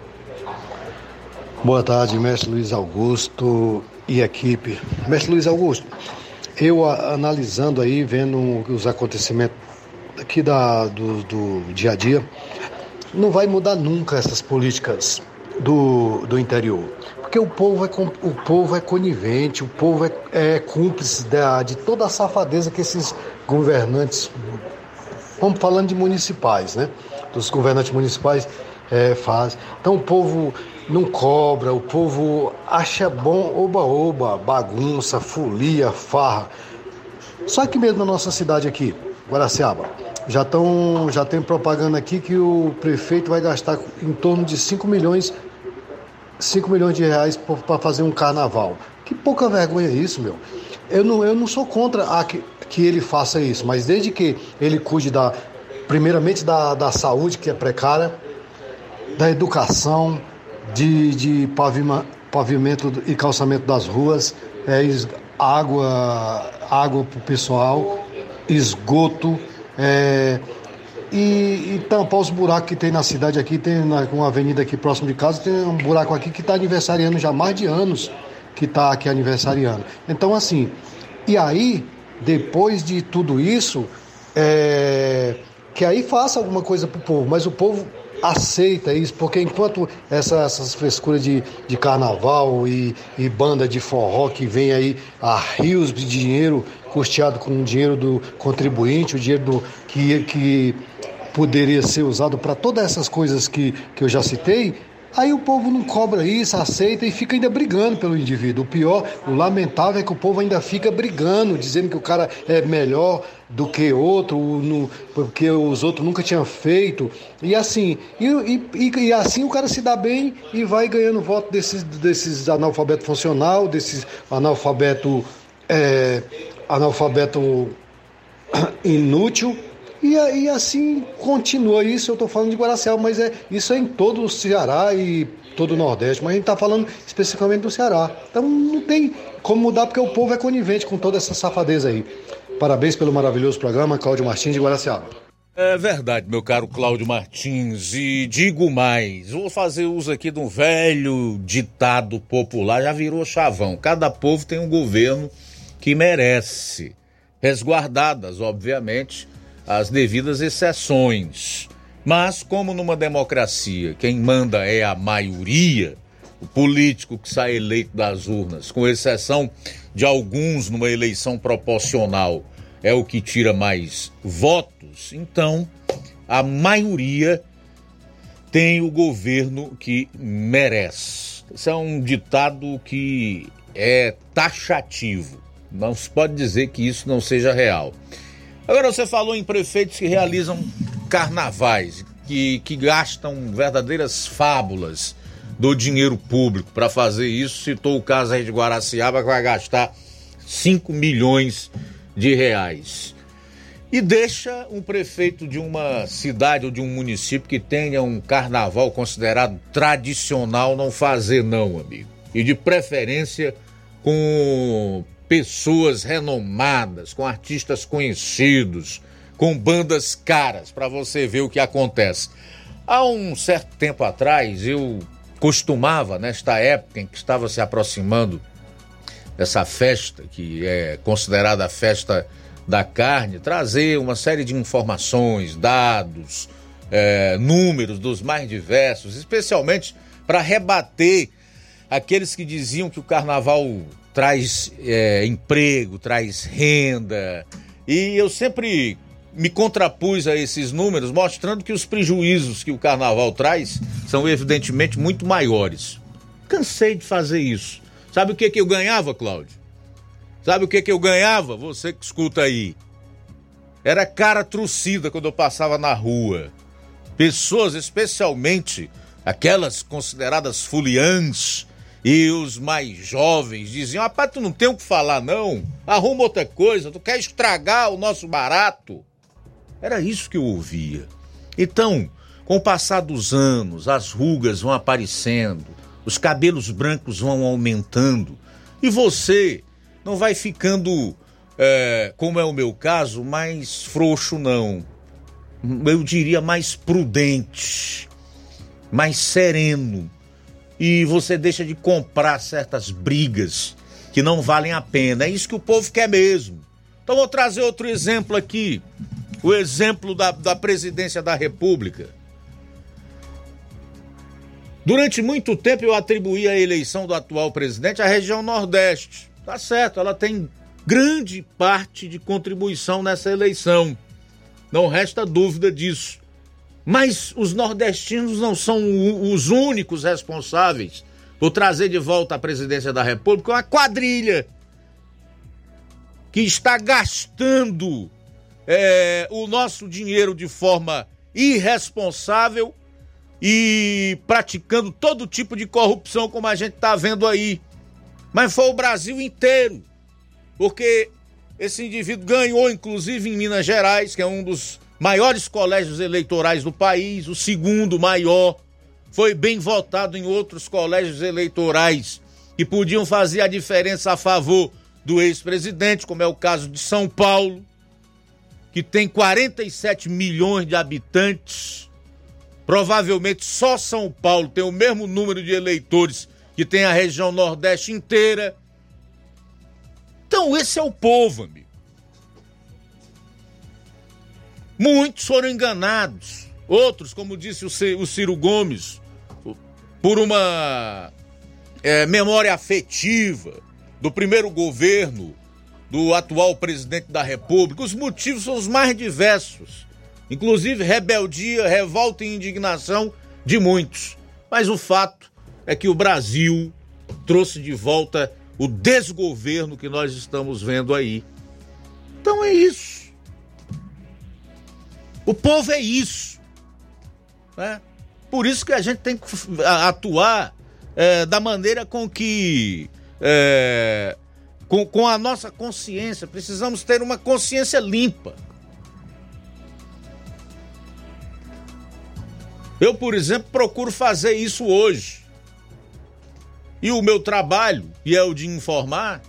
Boa tarde, mestre Luiz Augusto e equipe. Mestre Luiz Augusto, eu analisando aí, vendo os acontecimentos aqui da, do, do dia a dia, não vai mudar nunca essas políticas do, do interior. Porque o povo é, o povo é conivente, o povo é, é cúmplice da, de toda a safadeza que esses governantes, vamos falando de municipais, né? Dos governantes municipais é, fazem. Então o povo não cobra, o povo acha bom oba-oba, bagunça, folia, farra. Só que mesmo na nossa cidade aqui, Guaraciaba, já, tão, já tem propaganda aqui que o prefeito vai gastar em torno de 5 milhões, 5 milhões de reais para fazer um carnaval. Que pouca vergonha é isso, meu. Eu não, eu não sou contra a que, que ele faça isso, mas desde que ele cuide da, primeiramente da, da saúde, que é precária, da educação, de, de pavima, pavimento e calçamento das ruas, é, água, água para o pessoal, esgoto, é, e, e, tampar os buracos que tem na cidade aqui, tem na, uma avenida aqui próximo de casa, tem um buraco aqui que está aniversariando já mais de anos que está aqui aniversariando. Então assim, e aí, depois de tudo isso, é, que aí faça alguma coisa para o povo, mas o povo aceita isso, porque enquanto essa, essas frescuras de, de carnaval e, e banda de forró que vem aí a rios de dinheiro, custeado com o dinheiro do contribuinte, o dinheiro do, que, que poderia ser usado para todas essas coisas que, que eu já citei, Aí o povo não cobra isso, aceita e fica ainda brigando pelo indivíduo. O pior, o lamentável é que o povo ainda fica brigando, dizendo que o cara é melhor do que outro, no, porque os outros nunca tinham feito. E assim, e, e, e, assim o cara se dá bem e vai ganhando voto desses, desses analfabeto funcional, desses analfabeto, é, analfabeto inútil e, e assim continua. Isso eu estou falando de Guaraciaba, mas é, isso é em todo o Ceará e todo o Nordeste, mas a gente está falando especificamente do Ceará. Então não tem como mudar, porque o povo é conivente com toda essa safadeza aí. Parabéns pelo maravilhoso programa, Cláudio Martins de Guaraciaba. É verdade, meu caro Cláudio Martins, e digo mais, vou fazer uso aqui de um velho ditado popular, já virou chavão. Cada povo tem um governo que merece, resguardadas, obviamente, as devidas exceções. Mas, como numa democracia quem manda é a maioria, o político que sai eleito das urnas, com exceção de alguns numa eleição proporcional, é o que tira mais votos, então a maioria tem o governo que merece. Isso é um ditado que é taxativo. Não se pode dizer que isso não seja real. Agora você falou em prefeitos que realizam carnavais, que, que gastam verdadeiras fábulas do dinheiro público para fazer isso. Citou o caso aí de Guaraciaba, que vai gastar 5 milhões de reais. E deixa um prefeito de uma cidade ou de um município que tenha um carnaval considerado tradicional não fazer, não, amigo. E de preferência com pessoas renomadas, com artistas conhecidos, com bandas caras, para você ver o que acontece. Há um certo tempo atrás, eu costumava, nesta época em que estava se aproximando dessa festa, que é considerada a festa da carne, trazer uma série de informações, dados, é, números dos mais diversos, especialmente para rebater aqueles que diziam que o carnaval traz é, emprego, traz renda. E eu sempre me contrapus a esses números, mostrando que os prejuízos que o carnaval traz são evidentemente muito maiores. Cansei de fazer isso. Sabe o que, que eu ganhava, Cláudio? Sabe o que, que eu ganhava? Você que escuta aí. Era cara trucida quando eu passava na rua. Pessoas, especialmente aquelas consideradas fuliãs e os mais jovens, diziam: Rapaz, tu não tem o que falar, não. Arruma outra coisa, tu quer estragar o nosso barato. Era isso que eu ouvia. Então, com o passar dos anos, as rugas vão aparecendo, os cabelos brancos vão aumentando e você não vai ficando, é, como é o meu caso, mais frouxo, não. Eu diria mais prudente, mais sereno. E você deixa de comprar certas brigas que não valem a pena. É isso que o povo quer mesmo. Então vou trazer outro exemplo aqui. O exemplo da, da presidência da República. Durante muito tempo eu atribuí a eleição do atual presidente à região Nordeste. Tá certo, ela tem grande parte de contribuição nessa eleição. Não resta dúvida disso. Mas os nordestinos não são os únicos responsáveis por trazer de volta a presidência da República uma quadrilha que está gastando é, o nosso dinheiro de forma irresponsável e praticando todo tipo de corrupção, como a gente está vendo aí. Mas foi o Brasil inteiro, porque esse indivíduo ganhou, inclusive em Minas Gerais, que é um dos maiores colégios eleitorais do país, o segundo maior. Foi bem votado em outros colégios eleitorais que podiam fazer a diferença a favor do ex-presidente, como é o caso de São Paulo, que tem 47 milhões de habitantes Provavelmente só São Paulo tem o mesmo número de eleitores que tem a região Nordeste inteira. Então, esse é o povo, amigo. Muitos foram enganados. Outros, como disse o Ciro Gomes, por uma é, memória afetiva do primeiro governo do atual presidente da República. Os motivos são os mais diversos inclusive rebeldia, revolta e indignação de muitos. Mas o fato é que o Brasil trouxe de volta o desgoverno que nós estamos vendo aí. Então é isso. O povo é isso. Né? Por isso que a gente tem que atuar é, da maneira com que. É, com, com a nossa consciência. Precisamos ter uma consciência limpa. Eu, por exemplo, procuro fazer isso hoje. E o meu trabalho, e é o de informar,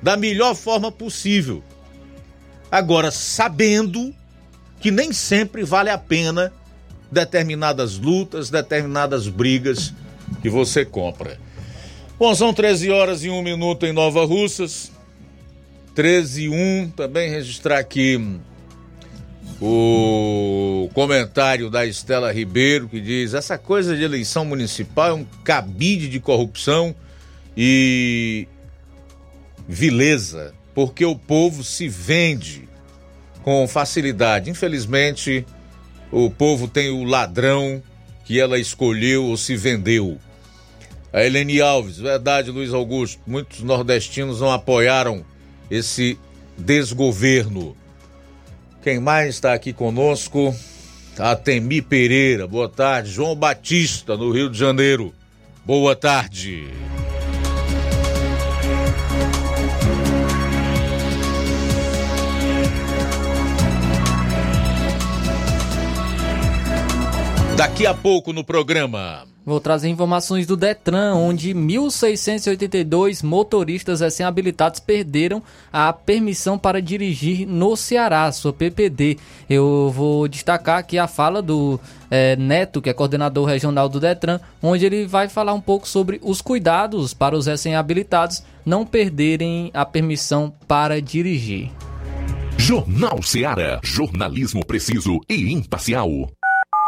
da melhor forma possível. Agora, sabendo que nem sempre vale a pena determinadas lutas, determinadas brigas que você compra. Bom, são 13 horas e 1 minuto em Nova Russas. 13 e 1. Também registrar aqui o comentário da Estela Ribeiro, que diz: essa coisa de eleição municipal é um cabide de corrupção e vileza, porque o povo se vende com facilidade. Infelizmente, o povo tem o ladrão que ela escolheu ou se vendeu. A Helene Alves, verdade, Luiz Augusto, muitos nordestinos não apoiaram esse desgoverno. Quem mais está aqui conosco? Atemi Pereira, boa tarde. João Batista, no Rio de Janeiro, boa tarde. Daqui a pouco no programa. Vou trazer informações do Detran, onde 1.682 motoristas recém-habilitados perderam a permissão para dirigir no Ceará, sua PPD. Eu vou destacar aqui a fala do é, Neto, que é coordenador regional do Detran, onde ele vai falar um pouco sobre os cuidados para os recém-habilitados não perderem a permissão para dirigir. Jornal Ceará, jornalismo preciso e imparcial.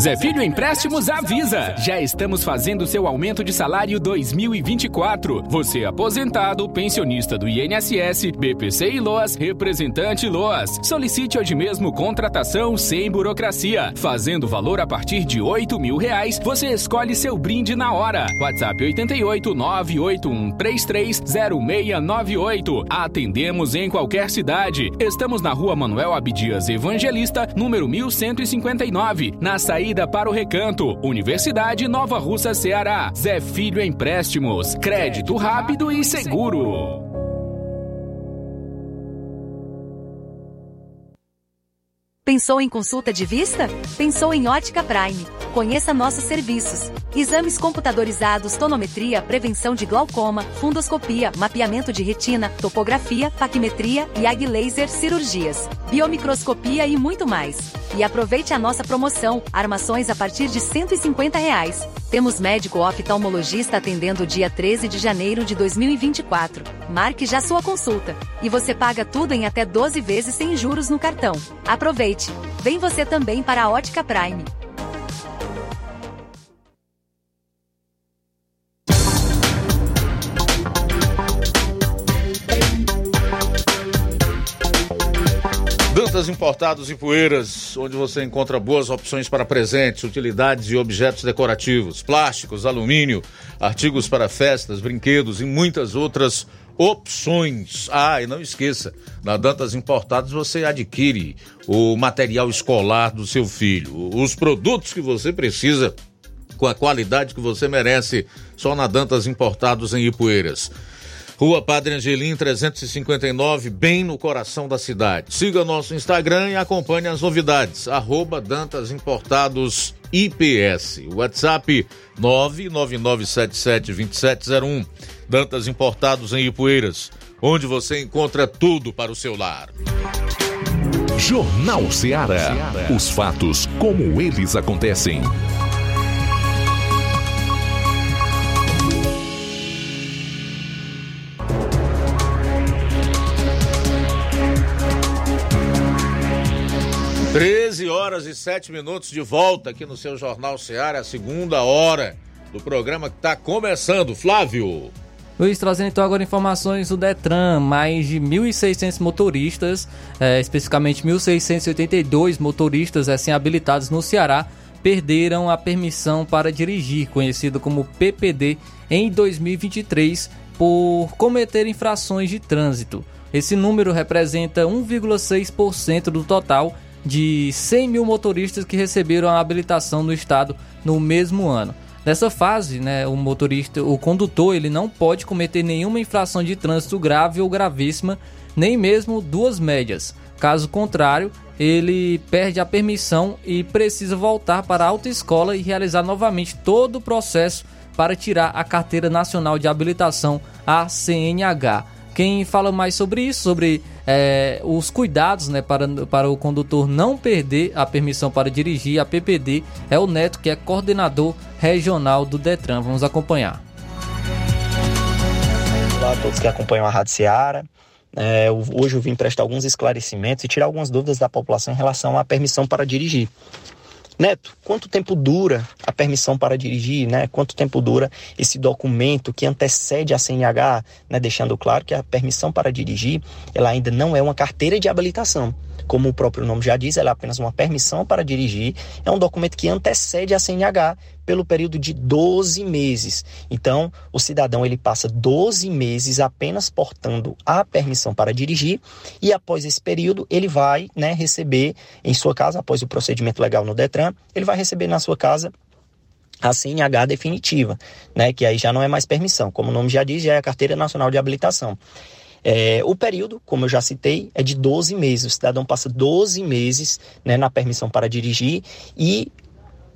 Zé Filho Empréstimos avisa! Já estamos fazendo seu aumento de salário 2024. Você aposentado, pensionista do INSS, BPC e LOAS, representante LOAS. Solicite hoje mesmo contratação sem burocracia. Fazendo valor a partir de 8 mil reais, você escolhe seu brinde na hora. WhatsApp 88 981 330698. Atendemos em qualquer cidade. Estamos na rua Manuel Abdias Evangelista, número 1159, na saída para o Recanto, Universidade Nova Russa, Ceará. Zé Filho Empréstimos, crédito rápido e seguro. Pensou em consulta de vista? Pensou em Ótica Prime. Conheça nossos serviços. Exames computadorizados, tonometria, prevenção de glaucoma, fundoscopia, mapeamento de retina, topografia, paquimetria e laser cirurgias, biomicroscopia e muito mais. E aproveite a nossa promoção, armações a partir de 150 reais. Temos médico oftalmologista atendendo dia 13 de janeiro de 2024. Marque já sua consulta. E você paga tudo em até 12 vezes sem juros no cartão. Aproveite! Vem você também para a Ótica Prime. Dantas Importados e Poeiras, onde você encontra boas opções para presentes, utilidades e objetos decorativos, plásticos, alumínio, artigos para festas, brinquedos e muitas outras opções. Ah, e não esqueça, na Dantas Importados você adquire o material escolar do seu filho, os produtos que você precisa com a qualidade que você merece, só na Dantas Importados em Ipueiras. Rua Padre Angelim 359, bem no coração da cidade. Siga nosso Instagram e acompanhe as novidades. Arroba Dantas Importados IPS. WhatsApp 999772701. Dantas Importados em Ipueiras, onde você encontra tudo para o seu lar. Jornal Ceará. Os fatos como eles acontecem. Horas e sete minutos de volta aqui no seu Jornal Ceará, a segunda hora do programa que está começando. Flávio. Luiz, trazendo então agora informações do Detran, mais de 1.600 motoristas, eh, especificamente 1.682 motoristas recém-habilitados no Ceará, perderam a permissão para dirigir, conhecido como PPD, em 2023, por cometer infrações de trânsito. Esse número representa 1,6% do total de 100 mil motoristas que receberam a habilitação no estado no mesmo ano. Nessa fase, né, o motorista, o condutor, ele não pode cometer nenhuma infração de trânsito grave ou gravíssima, nem mesmo duas médias. Caso contrário, ele perde a permissão e precisa voltar para a autoescola e realizar novamente todo o processo para tirar a carteira nacional de habilitação, a CNH. Quem fala mais sobre isso, sobre é, os cuidados né, para, para o condutor não perder a permissão para dirigir, a PPD, é o Neto, que é coordenador regional do Detran. Vamos acompanhar. Olá a todos que acompanham a Rádio Seara. É, hoje eu vim prestar alguns esclarecimentos e tirar algumas dúvidas da população em relação à permissão para dirigir. Neto, quanto tempo dura a permissão para dirigir, né? Quanto tempo dura esse documento que antecede a CNH, né? Deixando claro que a permissão para dirigir, ela ainda não é uma carteira de habilitação. Como o próprio nome já diz, ela é apenas uma permissão para dirigir. É um documento que antecede a CNH pelo período de 12 meses. Então, o cidadão ele passa 12 meses apenas portando a permissão para dirigir e após esse período ele vai, né, receber em sua casa após o procedimento legal no Detran, ele vai receber na sua casa a CNH definitiva, né, que aí já não é mais permissão, como o nome já diz, já é a Carteira Nacional de Habilitação. É, o período, como eu já citei, é de 12 meses. O cidadão passa 12 meses né, na permissão para dirigir e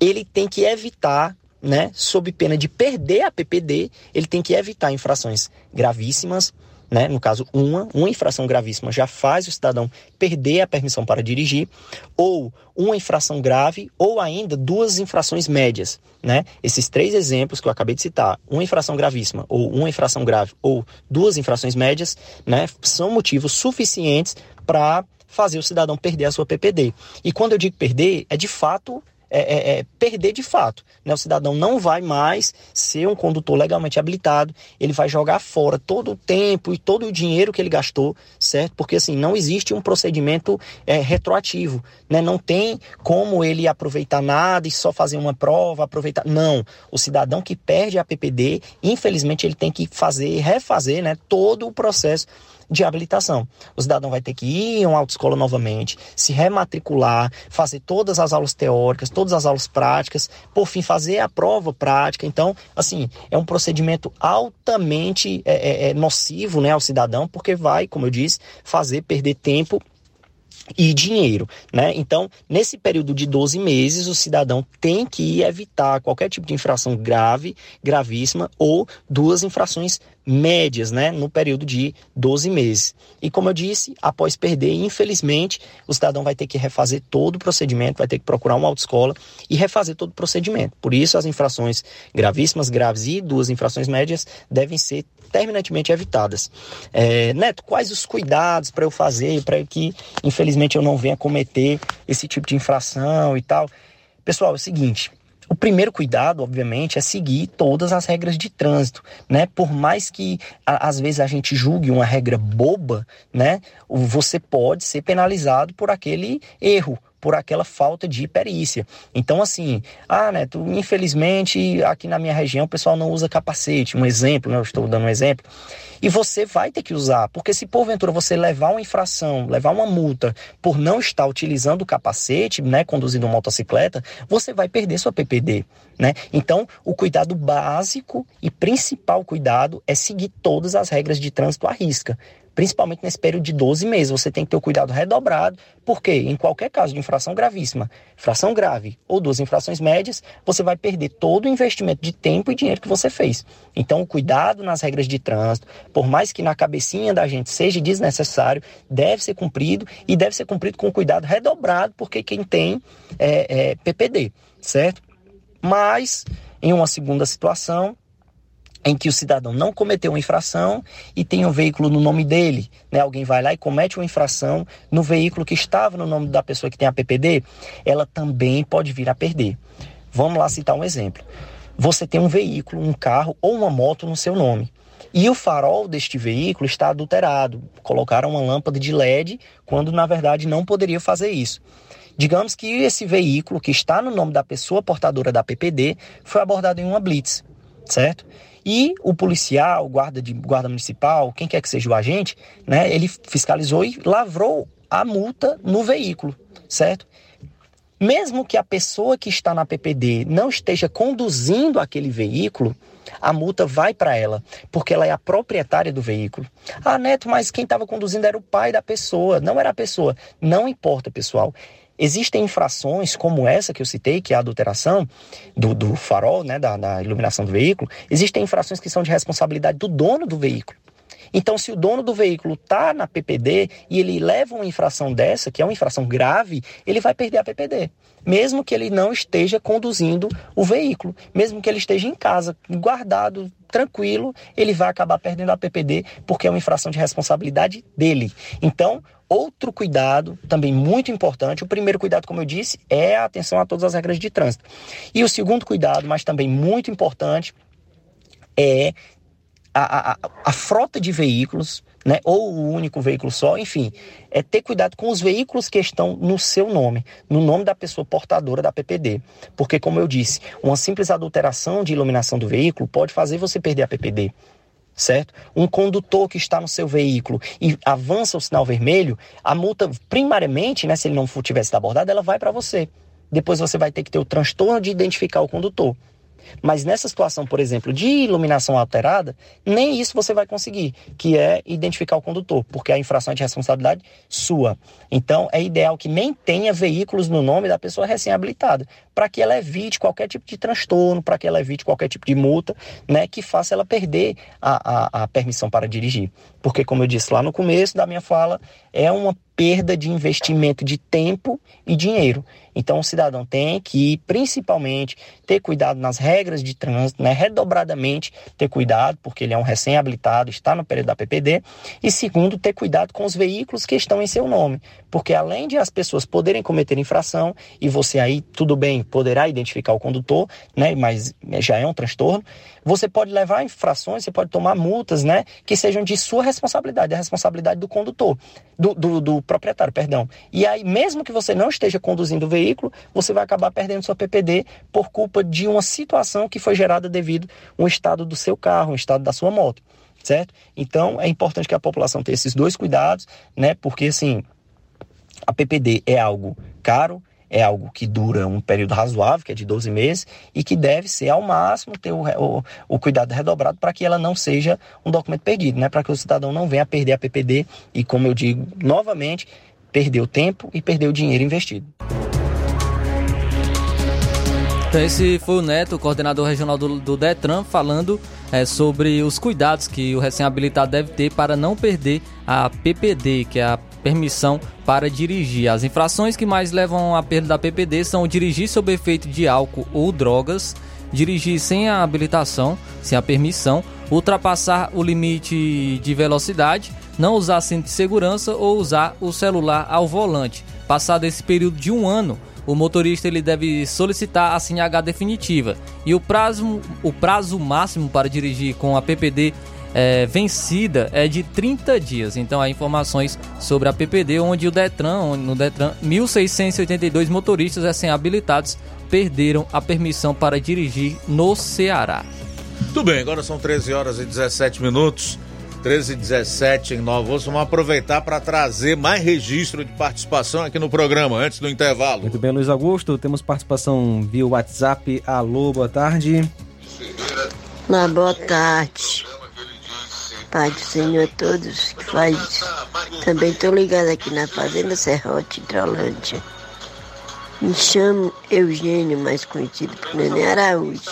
ele tem que evitar, né, sob pena de perder a PPD, ele tem que evitar infrações gravíssimas, né? No caso, uma, uma infração gravíssima já faz o cidadão perder a permissão para dirigir, ou uma infração grave, ou ainda duas infrações médias, né? Esses três exemplos que eu acabei de citar, uma infração gravíssima, ou uma infração grave, ou duas infrações médias, né? São motivos suficientes para fazer o cidadão perder a sua PPD. E quando eu digo perder, é de fato é, é, é, perder de fato. Né? O cidadão não vai mais ser um condutor legalmente habilitado, ele vai jogar fora todo o tempo e todo o dinheiro que ele gastou, certo? Porque assim, não existe um procedimento é, retroativo, né? não tem como ele aproveitar nada e só fazer uma prova, aproveitar. Não, o cidadão que perde a PPD, infelizmente ele tem que fazer, refazer né, todo o processo de habilitação. O cidadão vai ter que ir a uma autoescola novamente, se rematricular, fazer todas as aulas teóricas, todas as aulas práticas, por fim fazer a prova prática. Então, assim, é um procedimento altamente é, é, é nocivo né, ao cidadão, porque vai, como eu disse, fazer perder tempo e dinheiro, né? Então, nesse período de 12 meses, o cidadão tem que evitar qualquer tipo de infração grave, gravíssima ou duas infrações médias, né, no período de 12 meses. E como eu disse, após perder, infelizmente, o cidadão vai ter que refazer todo o procedimento, vai ter que procurar uma autoescola e refazer todo o procedimento. Por isso, as infrações gravíssimas, graves e duas infrações médias devem ser terminantemente evitadas. É, Neto, quais os cuidados para eu fazer para que, infelizmente, eu não venha cometer esse tipo de infração e tal? Pessoal, é o seguinte. O primeiro cuidado, obviamente, é seguir todas as regras de trânsito, né? Por mais que a, às vezes a gente julgue uma regra boba, né? Você pode ser penalizado por aquele erro, por aquela falta de perícia. Então, assim, ah, Neto, infelizmente aqui na minha região o pessoal não usa capacete. Um exemplo, né? Eu estou dando um exemplo. E você vai ter que usar, porque se porventura você levar uma infração, levar uma multa por não estar utilizando o capacete, né, conduzindo uma motocicleta, você vai perder sua PPD, né? Então, o cuidado básico e principal cuidado é seguir todas as regras de trânsito à risca principalmente nesse período de 12 meses. Você tem que ter o cuidado redobrado, porque em qualquer caso de infração gravíssima, infração grave ou duas infrações médias, você vai perder todo o investimento de tempo e dinheiro que você fez. Então, cuidado nas regras de trânsito, por mais que na cabecinha da gente seja desnecessário, deve ser cumprido e deve ser cumprido com cuidado redobrado, porque quem tem é, é PPD, certo? Mas, em uma segunda situação, em que o cidadão não cometeu uma infração e tem um veículo no nome dele, né? Alguém vai lá e comete uma infração no veículo que estava no nome da pessoa que tem a PPD, ela também pode vir a perder. Vamos lá citar um exemplo. Você tem um veículo, um carro ou uma moto no seu nome. E o farol deste veículo está adulterado. Colocaram uma lâmpada de LED quando na verdade não poderia fazer isso. Digamos que esse veículo que está no nome da pessoa portadora da PPD foi abordado em uma blitz, certo? E o policial, o guarda, de, guarda municipal, quem quer que seja o agente, né, ele fiscalizou e lavrou a multa no veículo, certo? Mesmo que a pessoa que está na PPD não esteja conduzindo aquele veículo, a multa vai para ela, porque ela é a proprietária do veículo. Ah, Neto, mas quem estava conduzindo era o pai da pessoa, não era a pessoa. Não importa, pessoal. Existem infrações como essa que eu citei, que é a adulteração do, do farol, né, da, da iluminação do veículo. Existem infrações que são de responsabilidade do dono do veículo. Então, se o dono do veículo está na PPD e ele leva uma infração dessa, que é uma infração grave, ele vai perder a PPD. Mesmo que ele não esteja conduzindo o veículo, mesmo que ele esteja em casa, guardado, tranquilo, ele vai acabar perdendo a PPD porque é uma infração de responsabilidade dele. Então, outro cuidado também muito importante, o primeiro cuidado, como eu disse, é a atenção a todas as regras de trânsito. E o segundo cuidado, mas também muito importante, é a, a, a frota de veículos, né, ou o único veículo só, enfim, é ter cuidado com os veículos que estão no seu nome, no nome da pessoa portadora da PPD. Porque, como eu disse, uma simples adulteração de iluminação do veículo pode fazer você perder a PPD. Certo? Um condutor que está no seu veículo e avança o sinal vermelho, a multa, primariamente, né, se ele não tivesse abordado, ela vai para você. Depois você vai ter que ter o transtorno de identificar o condutor. Mas nessa situação, por exemplo, de iluminação alterada, nem isso você vai conseguir, que é identificar o condutor, porque a infração é de responsabilidade sua. Então, é ideal que nem tenha veículos no nome da pessoa recém-habilitada, para que ela evite qualquer tipo de transtorno, para que ela evite qualquer tipo de multa, né, que faça ela perder a, a, a permissão para dirigir. Porque, como eu disse lá no começo da minha fala, é uma perda de investimento de tempo e dinheiro. Então, o cidadão tem que, principalmente, ter cuidado nas regras de trânsito, né? redobradamente ter cuidado, porque ele é um recém-habilitado, está no período da PPD. E, segundo, ter cuidado com os veículos que estão em seu nome, porque além de as pessoas poderem cometer infração, e você aí, tudo bem, poderá identificar o condutor, né? mas já é um transtorno, você pode levar infrações, você pode tomar multas né? que sejam de sua responsabilidade, a responsabilidade do condutor, do, do, do proprietário, perdão. E aí, mesmo que você não esteja conduzindo o veículo, você vai acabar perdendo sua PPD por culpa de uma situação que foi gerada devido ao estado do seu carro, o estado da sua moto, certo? Então, é importante que a população tenha esses dois cuidados, né? Porque, assim, a PPD é algo caro, é algo que dura um período razoável, que é de 12 meses, e que deve ser ao máximo ter o, o, o cuidado redobrado para que ela não seja um documento perdido, né? para que o cidadão não venha perder a PPD. E como eu digo novamente, perdeu tempo e perdeu dinheiro investido. Então esse foi o Neto, coordenador regional do, do Detran, falando é, sobre os cuidados que o recém-habilitado deve ter para não perder a PPD, que é a permissão para dirigir. As infrações que mais levam à perda da PPD são dirigir sob efeito de álcool ou drogas, dirigir sem a habilitação, sem a permissão, ultrapassar o limite de velocidade, não usar cinto de segurança ou usar o celular ao volante. Passado esse período de um ano, o motorista ele deve solicitar a CNH definitiva e o prazo, o prazo máximo para dirigir com a PPD é, vencida é de 30 dias. Então há informações sobre a PPD, onde o Detran, onde no Detran, 1.682 motoristas recém-habilitados perderam a permissão para dirigir no Ceará. Tudo bem, agora são 13 horas e 17 minutos. 13 e 17 em Nova Osso. Vamos aproveitar para trazer mais registro de participação aqui no programa, antes do intervalo. Muito bem, Luiz Augusto. Temos participação via WhatsApp. Alô, boa tarde. Olá, boa tarde. Pai do Senhor a todos que faz. Também estou ligado aqui na Fazenda Serrote, Hidrolândia. Me chamo Eugênio, mais conhecido por Nenê Araújo.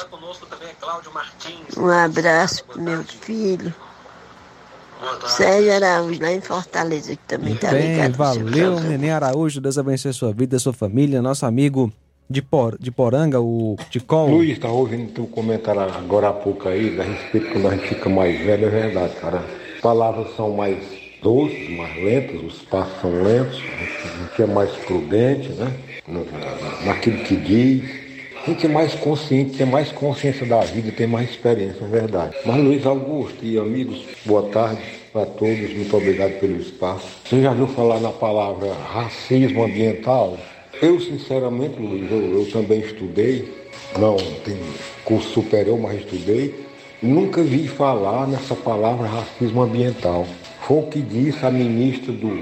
Um abraço pro meu filho. Sérgio Araújo, lá em Fortaleza, que também tá bem, ligado. seu valeu. Nenê Araújo. Deus abençoe sua vida, sua família. Nosso amigo de, Por, de Poranga, o Ticol. Luiz, tá ouvindo teu comentário agora há pouco aí, a respeito quando a gente fica mais velho, é verdade, cara. As palavras são mais doces, mais lentas, os passos são lentos, a gente é mais prudente, né? Naquilo que diz. A gente é mais consciente, tem mais consciência da vida, tem mais experiência, é verdade. Mas Luiz Augusto e amigos, boa tarde para todos, muito obrigado pelo espaço. Você já viu falar na palavra racismo ambiental? Eu, sinceramente, Luiz, eu, eu também estudei, não tenho curso superior, mas estudei, nunca vi falar nessa palavra racismo ambiental. Foi o que disse a ministra do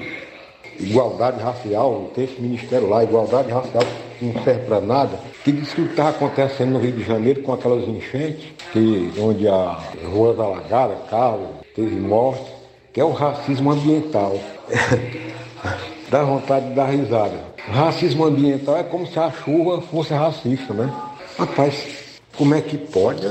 Igualdade Racial, texto do Ministério lá, Igualdade Racial, que não serve para nada, que disse que o que estava acontecendo no Rio de Janeiro com aquelas enchentes, que, onde a ruas alagaram, carro, teve morte, que é o racismo ambiental. Dá vontade de dar risada. Racismo ambiental é como se a chuva fosse racista, né? Rapaz, como é que pode?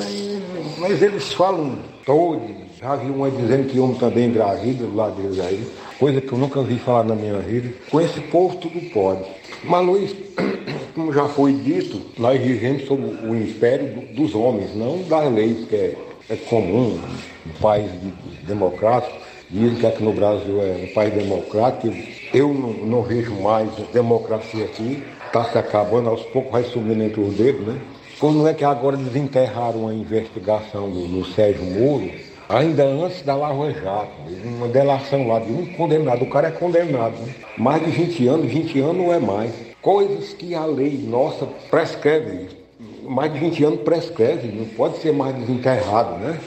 Mas eles falam todos. Já vi uma dizendo que homem também engravida do lado deles aí. Coisa que eu nunca vi falar na minha vida. Com esse povo tudo pode. Mas Luiz, como já foi dito, nós vivemos sob o império do- dos homens, não das leis, que é, é comum, um país de- democrático. Dizem que aqui no Brasil é um país democrático. Eu não, não vejo mais democracia aqui. Está se acabando, aos poucos vai subindo entre os dedos, né? Como é que agora desenterraram a investigação do, do Sérgio Moro, ainda antes da Lava Jato, uma delação lá de um condenado, o cara é condenado, né? mais de 20 anos, 20 anos não é mais. Coisas que a lei nossa prescreve, mais de 20 anos prescreve, não pode ser mais desenterrado, né?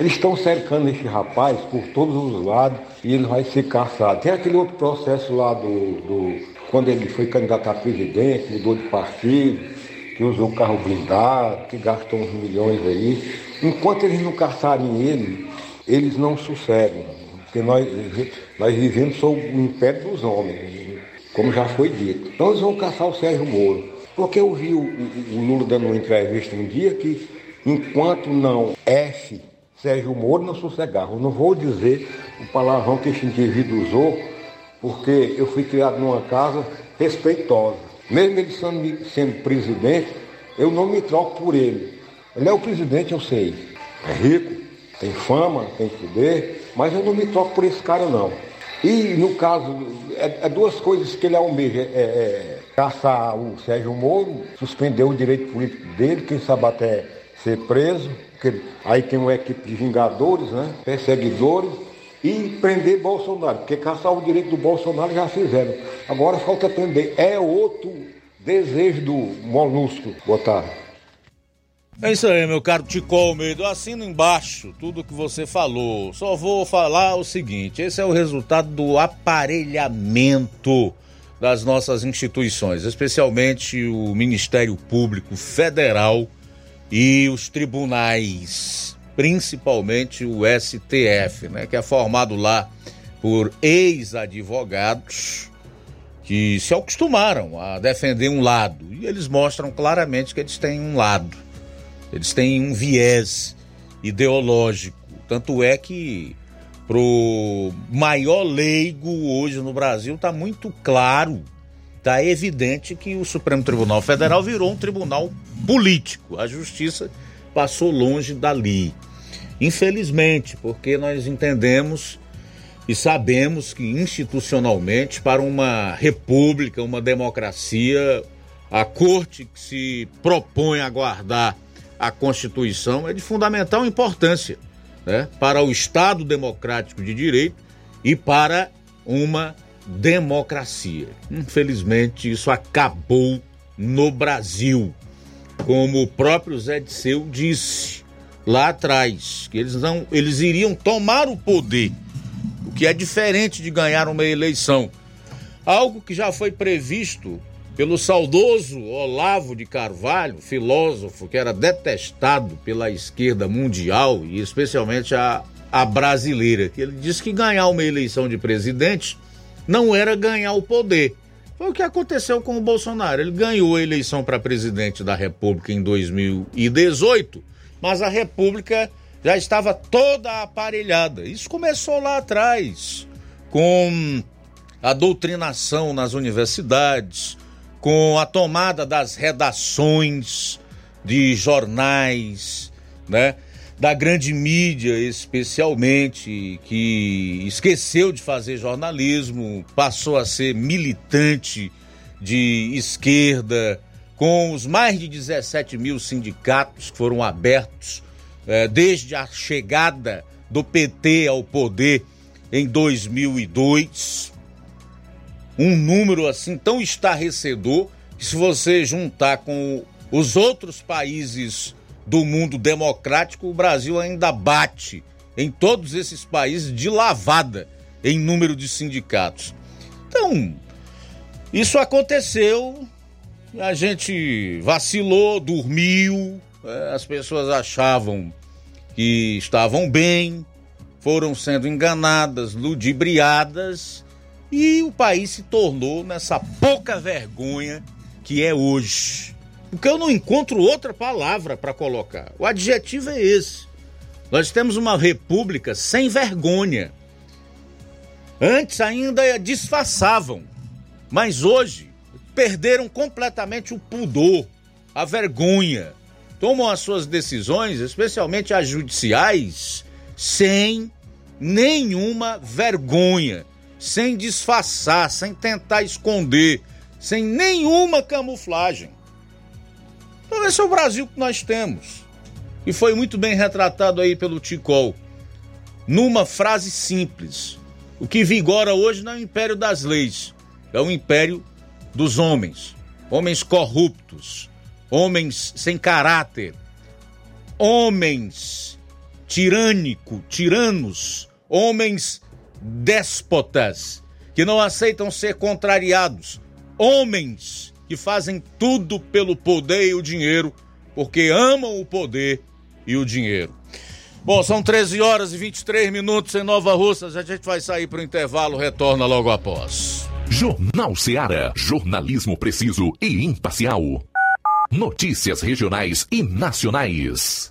Eles estão cercando esse rapaz por todos os lados e ele vai ser caçado. Tem aquele outro processo lá do, do- quando ele foi candidato a presidente, mudou de partido, que usou carro blindado, que gastou uns milhões aí. Enquanto eles não caçarem ele, eles não sossegam. Porque nós, nós vivemos sob o império dos homens, como já foi dito. Então eles vão caçar o Sérgio Moro. Porque eu vi o, o- o Lula dando uma entrevista um dia que enquanto não F Sérgio Moro não sossegava. Eu não vou dizer o palavrão que esse indivíduo usou, porque eu fui criado numa casa respeitosa. Mesmo ele sendo, sendo presidente, eu não me troco por ele. Ele é o presidente, eu sei. É rico, tem fama, tem poder, mas eu não me troco por esse cara não. E no caso, é, é duas coisas que ele almeja. É, é caçar o Sérgio Moro, suspender o direito político dele, quem sabe até ser preso, porque aí tem uma equipe de vingadores, né? Perseguidores, e prender Bolsonaro, porque caçar o direito do Bolsonaro já fizeram. Agora falta prender. É outro desejo do molusco. Boa tarde. É isso aí, meu caro Tico Almeida. Assino embaixo tudo que você falou. Só vou falar o seguinte: esse é o resultado do aparelhamento das nossas instituições, especialmente o Ministério Público Federal e os tribunais, principalmente o STF, né, que é formado lá por ex-advogados que se acostumaram a defender um lado. E eles mostram claramente que eles têm um lado. Eles têm um viés ideológico. Tanto é que pro maior leigo hoje no Brasil está muito claro, está evidente que o Supremo Tribunal Federal virou um tribunal político. A justiça passou longe dali. Infelizmente, porque nós entendemos e sabemos que institucionalmente, para uma república, uma democracia, a corte que se propõe a guardar a Constituição é de fundamental importância né, para o Estado democrático de direito e para uma democracia. Infelizmente, isso acabou no Brasil, como o próprio Zé Disseu disse lá atrás, que eles não, eles iriam tomar o poder, o que é diferente de ganhar uma eleição. Algo que já foi previsto pelo saudoso Olavo de Carvalho, filósofo que era detestado pela esquerda mundial e especialmente a, a brasileira, que ele disse que ganhar uma eleição de presidente não era ganhar o poder. Foi o que aconteceu com o Bolsonaro. Ele ganhou a eleição para presidente da República em 2018, mas a República já estava toda aparelhada. Isso começou lá atrás, com a doutrinação nas universidades, com a tomada das redações de jornais, né? Da grande mídia, especialmente, que esqueceu de fazer jornalismo, passou a ser militante de esquerda, com os mais de 17 mil sindicatos que foram abertos eh, desde a chegada do PT ao poder em 2002 um número assim tão estarrecedor que se você juntar com os outros países do mundo democrático, o Brasil ainda bate em todos esses países de lavada em número de sindicatos. Então, isso aconteceu, a gente vacilou, dormiu, é, as pessoas achavam que estavam bem, foram sendo enganadas, ludibriadas e o país se tornou nessa pouca vergonha que é hoje. Porque eu não encontro outra palavra para colocar. O adjetivo é esse. Nós temos uma república sem vergonha. Antes ainda disfarçavam, mas hoje perderam completamente o pudor, a vergonha. Tomam as suas decisões, especialmente as judiciais, sem nenhuma vergonha sem disfarçar, sem tentar esconder, sem nenhuma camuflagem. Então esse é o Brasil que nós temos. E foi muito bem retratado aí pelo Ticol. Numa frase simples. O que vigora hoje não é o império das leis, é o império dos homens. Homens corruptos, homens sem caráter, homens tirânico, tiranos, homens déspotas que não aceitam ser contrariados, homens que fazem tudo pelo poder e o dinheiro, porque amam o poder e o dinheiro. Bom, são 13 horas e 23 minutos em Nova Russas. A gente vai sair para o intervalo, retorna logo após. Jornal Seara. Jornalismo preciso e imparcial. Notícias regionais e nacionais.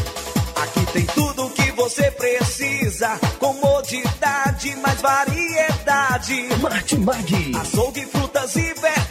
Você precisa. Comodidade de mais variedade. Martimag. Açougue, frutas e verduras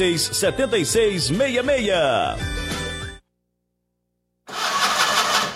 76 7666.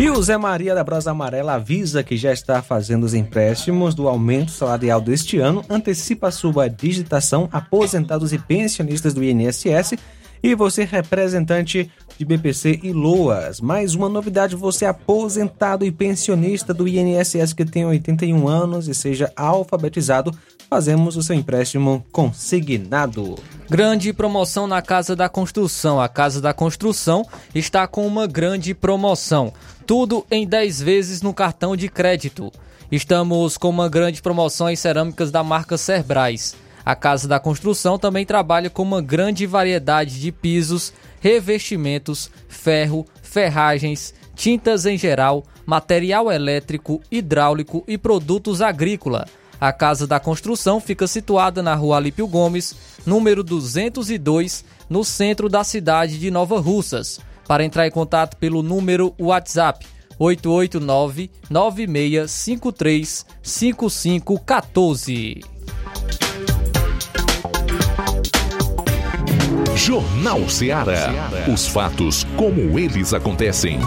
E o Zé Maria da Brosa Amarela avisa que já está fazendo os empréstimos do aumento salarial deste ano, antecipa sua digitação, aposentados e pensionistas do INSS e você representante de BPC e Loas. Mais uma novidade, você aposentado e pensionista do INSS que tem 81 anos e seja alfabetizado, fazemos o seu empréstimo consignado. Grande promoção na Casa da Construção. A Casa da Construção está com uma grande promoção. Tudo em 10 vezes no cartão de crédito. Estamos com uma grande promoção em cerâmicas da marca Cerbrais. A Casa da Construção também trabalha com uma grande variedade de pisos, revestimentos, ferro, ferragens, tintas em geral, material elétrico, hidráulico e produtos agrícola. A Casa da Construção fica situada na Rua Alípio Gomes, número 202, no centro da cidade de Nova Russas. Para entrar em contato pelo número WhatsApp 889 9653 5514. Jornal Ceará. Os fatos como eles acontecem.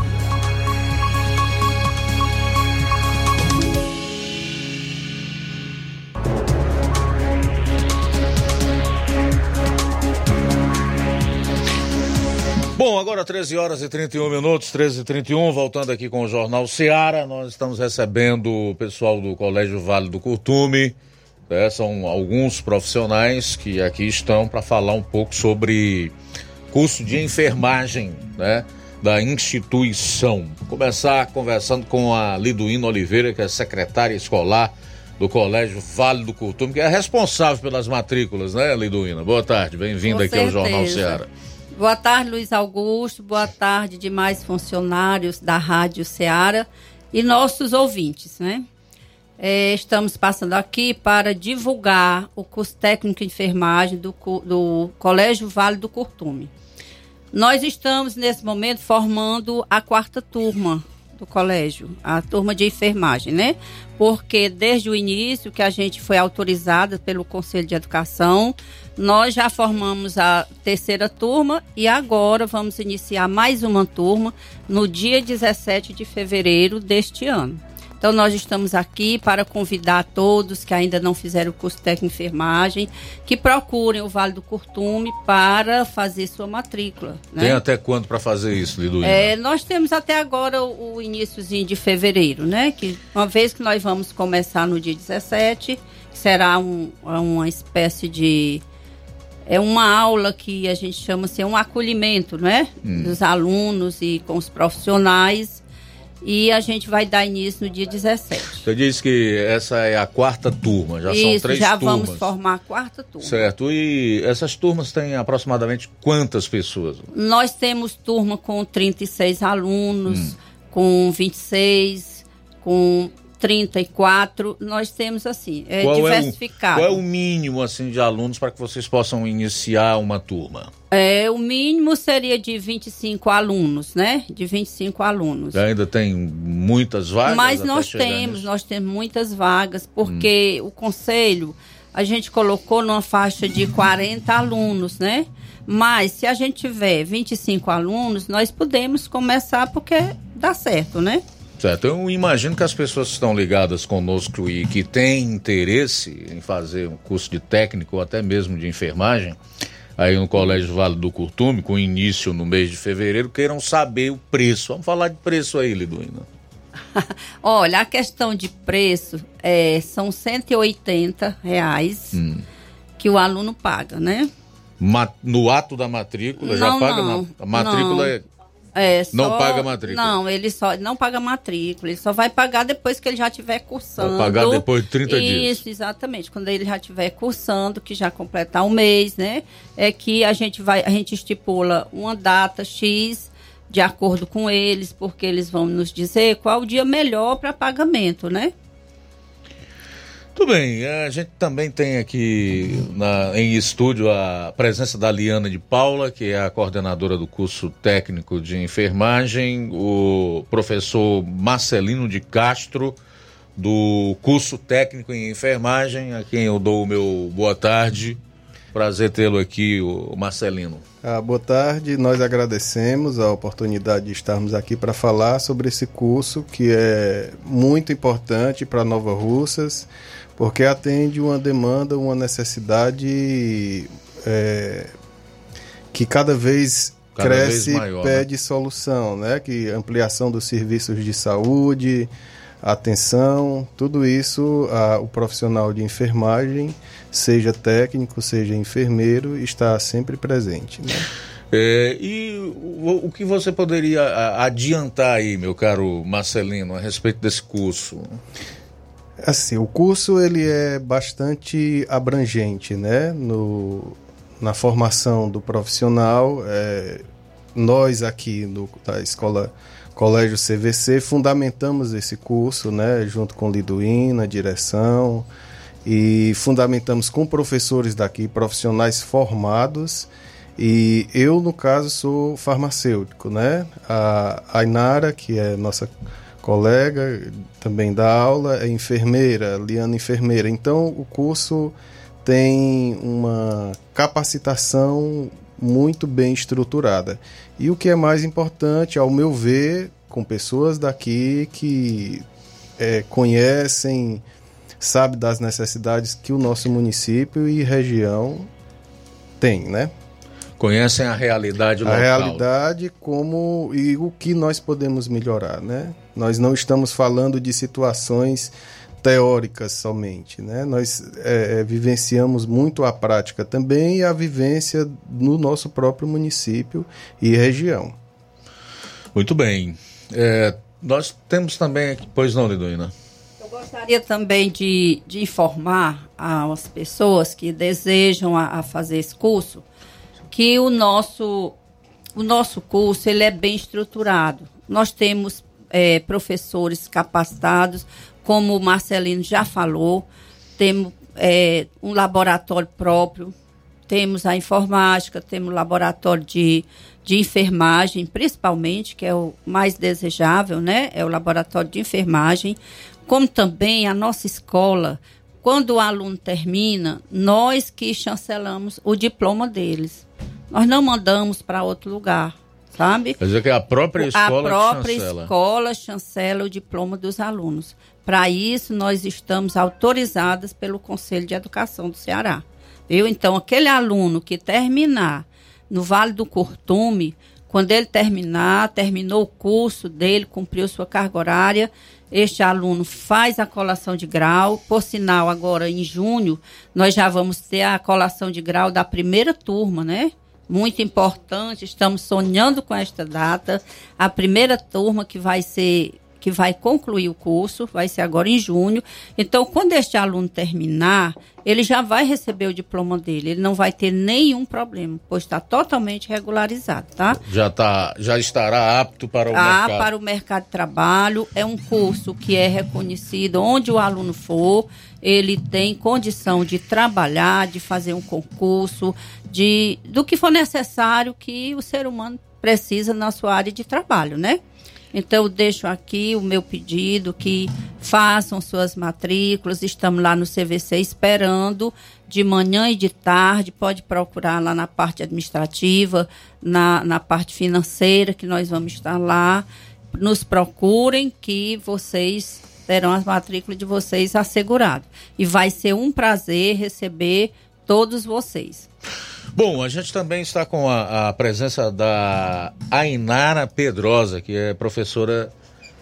Bom, agora 13 horas e 31 minutos, 13 e 31, voltando aqui com o Jornal Seara, nós estamos recebendo o pessoal do Colégio Vale do Curtume, né? são alguns profissionais que aqui estão para falar um pouco sobre curso de enfermagem, né? Da instituição. Vou começar conversando com a Liduína Oliveira, que é secretária escolar do Colégio Vale do Curtume, que é responsável pelas matrículas, né, Liduína? Boa tarde, bem-vinda aqui ao Jornal Seara. Boa tarde, Luiz Augusto. Boa tarde, demais funcionários da Rádio Ceará e nossos ouvintes, né? É, estamos passando aqui para divulgar o curso técnico de enfermagem do, do Colégio Vale do Curtume. Nós estamos, nesse momento, formando a quarta turma do colégio, a turma de enfermagem, né? Porque desde o início que a gente foi autorizada pelo Conselho de Educação, nós já formamos a terceira turma e agora vamos iniciar mais uma turma no dia 17 de fevereiro deste ano. Então, nós estamos aqui para convidar todos que ainda não fizeram o curso técnico de enfermagem, que procurem o Vale do Curtume para fazer sua matrícula. Né? Tem até quando para fazer isso, Liduína? É, nós temos até agora o, o iníciozinho de fevereiro, né? Que uma vez que nós vamos começar no dia 17, será um, uma espécie de é uma aula que a gente chama assim, um acolhimento, né? Hum. Dos alunos e com os profissionais e a gente vai dar início no dia 17. Você disse que essa é a quarta turma, já Isso, são três já turmas. vamos formar a quarta turma. Certo. E essas turmas têm aproximadamente quantas pessoas? Nós temos turma com 36 alunos, hum. com 26, com 34, nós temos assim, é qual diversificado. É o, qual é o mínimo assim de alunos para que vocês possam iniciar uma turma? É, o mínimo seria de 25 alunos, né? De 25 alunos. Ainda tem muitas vagas? Mas nós temos, nisso? nós temos muitas vagas, porque hum. o conselho a gente colocou numa faixa de 40 alunos, né? Mas se a gente tiver 25 alunos, nós podemos começar porque dá certo, né? Certo. Eu imagino que as pessoas que estão ligadas conosco e que têm interesse em fazer um curso de técnico ou até mesmo de enfermagem, aí no Colégio Vale do Curtume, com início no mês de fevereiro, queiram saber o preço. Vamos falar de preço aí, Liduína. Olha, a questão de preço é, são 180 reais hum. que o aluno paga, né? no ato da matrícula, não, já paga? Não, a matrícula não. é é, só, não paga matrícula? Não, ele só não paga matrícula. Ele só vai pagar depois que ele já estiver cursando. Vai pagar depois de 30 Isso, dias. Isso, exatamente. Quando ele já estiver cursando, que já completar um mês, né? É que a gente vai, a gente estipula uma data X de acordo com eles, porque eles vão nos dizer qual o dia melhor para pagamento, né? Tudo bem, a gente também tem aqui na, em estúdio a presença da Liana de Paula, que é a coordenadora do curso técnico de enfermagem, o professor Marcelino de Castro, do curso técnico em enfermagem, a quem eu dou o meu boa tarde. Prazer tê-lo aqui, o Marcelino. Ah, boa tarde, nós agradecemos a oportunidade de estarmos aqui para falar sobre esse curso que é muito importante para Nova Russas porque atende uma demanda, uma necessidade é, que cada vez cada cresce e né? pede né? solução, né? Que ampliação dos serviços de saúde, atenção, tudo isso a, o profissional de enfermagem, seja técnico, seja enfermeiro, está sempre presente. Né? É, e o, o, que você poderia adiantar aí, meu caro Marcelino, a respeito desse curso? Assim, o curso ele é bastante abrangente, né? No, na formação do profissional, é, nós aqui no, da escola Colégio CVC fundamentamos esse curso, né? Junto com Liduína, direção, e fundamentamos com professores daqui, profissionais formados. E eu, no caso, sou farmacêutico, né? A Ainara, que é nossa colega também dá aula, é enfermeira, Liana enfermeira. Então o curso tem uma capacitação muito bem estruturada. E o que é mais importante, ao meu ver, com pessoas daqui que é, conhecem, sabe das necessidades que o nosso município e região tem, né? Conhecem a realidade local. a realidade como e o que nós podemos melhorar, né? Nós não estamos falando de situações teóricas somente, né? Nós é, é, vivenciamos muito a prática também e a vivência no nosso próprio município e região. Muito bem. É, nós temos também aqui, pois não, Liduína? gostaria também de, de informar às pessoas que desejam a, a fazer esse curso que o nosso, o nosso curso ele é bem estruturado. Nós temos é, professores capacitados, como o Marcelino já falou, temos é, um laboratório próprio, temos a informática, temos o laboratório de, de enfermagem, principalmente, que é o mais desejável, né? É o laboratório de enfermagem como também a nossa escola, quando o aluno termina, nós que chancelamos o diploma deles. Nós não mandamos para outro lugar, sabe? Quer dizer que a própria escola A própria chancela. escola chancela o diploma dos alunos. Para isso, nós estamos autorizadas pelo Conselho de Educação do Ceará. Viu? Então, aquele aluno que terminar no Vale do Curtume, quando ele terminar, terminou o curso dele, cumpriu sua carga horária, este aluno faz a colação de grau. Por sinal, agora em junho, nós já vamos ter a colação de grau da primeira turma, né? Muito importante, estamos sonhando com esta data. A primeira turma que vai ser que vai concluir o curso, vai ser agora em junho. Então, quando este aluno terminar, ele já vai receber o diploma dele. Ele não vai ter nenhum problema, pois está totalmente regularizado, tá? Já, tá, já estará apto para o ah, mercado. para o mercado de trabalho. É um curso que é reconhecido onde o aluno for. Ele tem condição de trabalhar, de fazer um concurso, de do que for necessário que o ser humano precisa na sua área de trabalho, né? Então, eu deixo aqui o meu pedido que façam suas matrículas. Estamos lá no CVC esperando de manhã e de tarde. Pode procurar lá na parte administrativa, na, na parte financeira, que nós vamos estar lá. Nos procurem que vocês terão as matrículas de vocês asseguradas. E vai ser um prazer receber todos vocês. Bom, a gente também está com a, a presença da Ainara Pedrosa, que é professora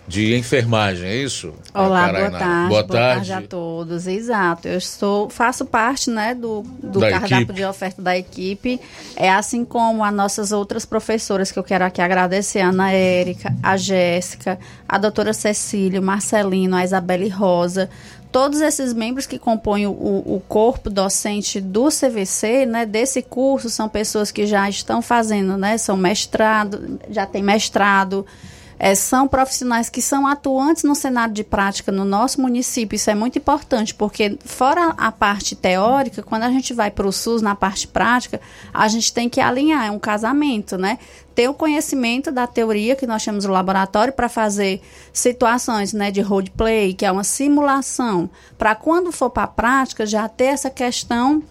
de enfermagem, é isso? Olá, boa tarde, Boa boa tarde. tarde a todos. Exato, eu sou, faço parte né, do, do Da cardápio equipe. de oferta da equipe, é assim como as nossas outras professoras que eu quero aqui agradecer, a Ana Érica, a Jéssica, a doutora Cecília, o Marcelino, a Isabelle Rosa, todos esses membros que compõem o, o corpo docente do CVC, né, desse curso, são pessoas que já estão fazendo, né, são mestrado, já tem mestrado, é, são profissionais que são atuantes no cenário de prática no nosso município. Isso é muito importante, porque fora a parte teórica, quando a gente vai para o SUS na parte prática, a gente tem que alinhar, é um casamento, né? Ter o conhecimento da teoria que nós chamamos o laboratório para fazer situações né, de roleplay, que é uma simulação, para quando for para a prática já ter essa questão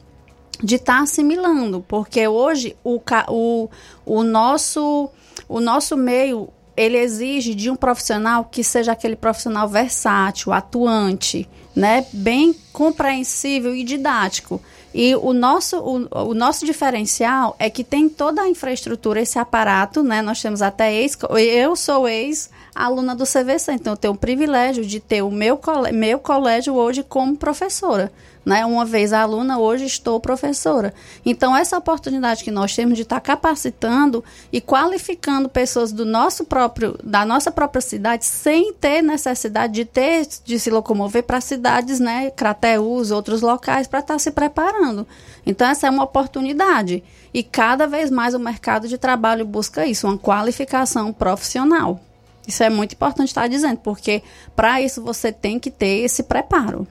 de estar assimilando, porque hoje o, o, o, nosso, o nosso meio ele exige de um profissional que seja aquele profissional versátil, atuante, né, bem compreensível e didático. E o nosso, o, o nosso diferencial é que tem toda a infraestrutura, esse aparato, né? Nós temos até ex, eu sou ex-aluna do CVC, então eu tenho o privilégio de ter o meu, meu colégio hoje como professora. Né? Uma vez aluna, hoje estou professora. Então, essa oportunidade que nós temos de estar capacitando e qualificando pessoas do nosso próprio, da nossa própria cidade, sem ter necessidade de ter de se locomover para cidades, né, Crateús, outros locais, para estar se preparando. Então, essa é uma oportunidade. E cada vez mais o mercado de trabalho busca isso, uma qualificação profissional. Isso é muito importante estar dizendo, porque para isso você tem que ter esse preparo.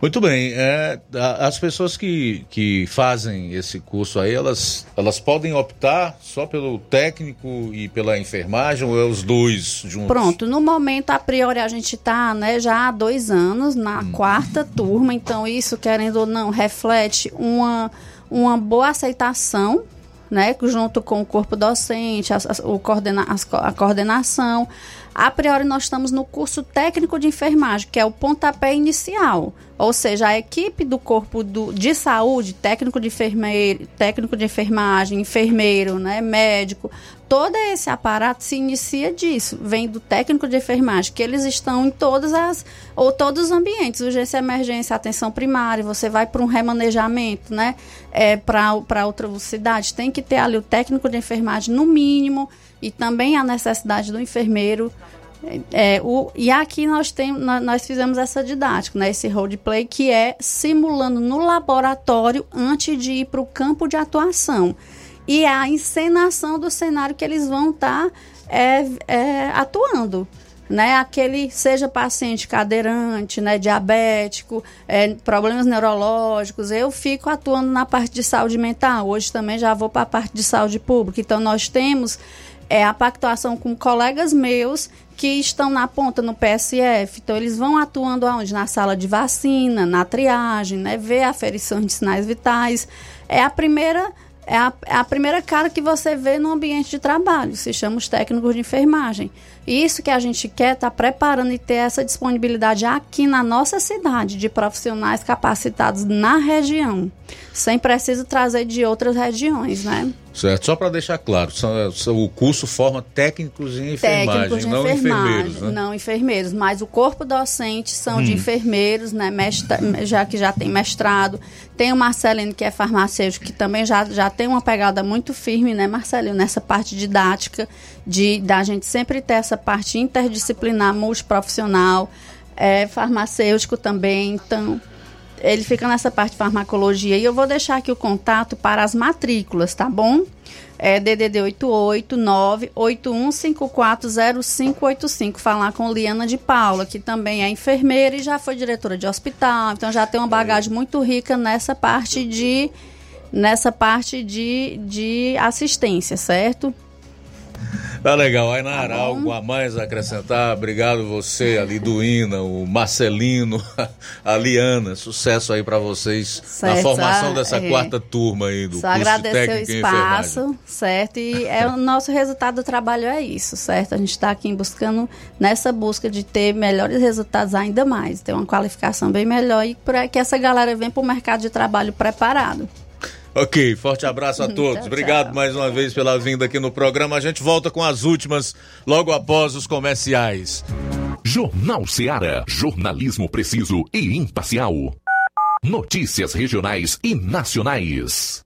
Muito bem. é, as pessoas que, que fazem esse curso aí, elas, elas podem optar só pelo técnico e pela enfermagem ou é os dois juntos? Pronto, no momento, a priori, a gente está né, já há dois anos na Hum. quarta turma, então isso, querendo ou não, reflete uma, uma boa aceitação né, junto com o corpo docente, a, a, o coordena, a coordenação. A priori, nós estamos no curso técnico de enfermagem, que é o pontapé inicial. Ou seja, a equipe do corpo do, de saúde, técnico de enfermeiro, técnico de enfermagem, enfermeiro, né, médico, todo esse aparato se inicia disso, vem do técnico de enfermagem, que eles estão em todas as ou todos os ambientes, urgência, emergência, atenção primária, você vai para um remanejamento, né, é, para outra cidade, tem que ter ali o técnico de enfermagem no mínimo e também a necessidade do enfermeiro. É, o, e aqui nós, tem, nós fizemos essa didática, né, esse roleplay, que é simulando no laboratório antes de ir para o campo de atuação. E é a encenação do cenário que eles vão estar tá, é, é, atuando né, aquele seja paciente cadeirante, né, diabético, é, problemas neurológicos, eu fico atuando na parte de saúde mental. Hoje também já vou para a parte de saúde pública. Então nós temos é, a pactuação com colegas meus que estão na ponta no PSF. Então, eles vão atuando aonde? Na sala de vacina, na triagem, né? Ver aferições de sinais vitais. É a primeira é a, é a primeira cara que você vê no ambiente de trabalho, se chama os técnicos de enfermagem. E isso que a gente quer estar tá preparando e ter essa disponibilidade aqui na nossa cidade de profissionais capacitados na região, sem preciso trazer de outras regiões, né? Certo, só para deixar claro, o curso forma técnicos em enfermagem, técnicos não enfermagem, enfermeiros, né? Não enfermeiros, mas o corpo docente são hum. de enfermeiros, né? Mestra, já que já tem mestrado. Tem o Marcelino, que é farmacêutico, que também já, já tem uma pegada muito firme, né, Marcelino, nessa parte didática, de da gente sempre ter essa parte interdisciplinar, multiprofissional, é, farmacêutico também, então ele fica nessa parte de farmacologia. E eu vou deixar aqui o contato para as matrículas, tá bom? É DDD 889-81540585. Falar com Liana de Paula, que também é enfermeira e já foi diretora de hospital. Então já tem uma bagagem muito rica nessa parte de nessa parte de, de assistência, certo? Tá legal. Aí na tá algo a mais acrescentar? Obrigado você, a Liduína, o Marcelino, a Liana. Sucesso aí para vocês certo, na formação dessa é. quarta turma aí do Só curso agradecer o espaço, certo? E é, o nosso resultado do trabalho é isso, certo? A gente está aqui buscando, nessa busca de ter melhores resultados ainda mais, ter uma qualificação bem melhor e para que essa galera venha para o mercado de trabalho preparado. Ok, forte abraço a todos. tchau, Obrigado tchau. mais uma vez pela vinda aqui no programa. A gente volta com as últimas logo após os comerciais. Jornal Seara. Jornalismo preciso e imparcial. Notícias regionais e nacionais.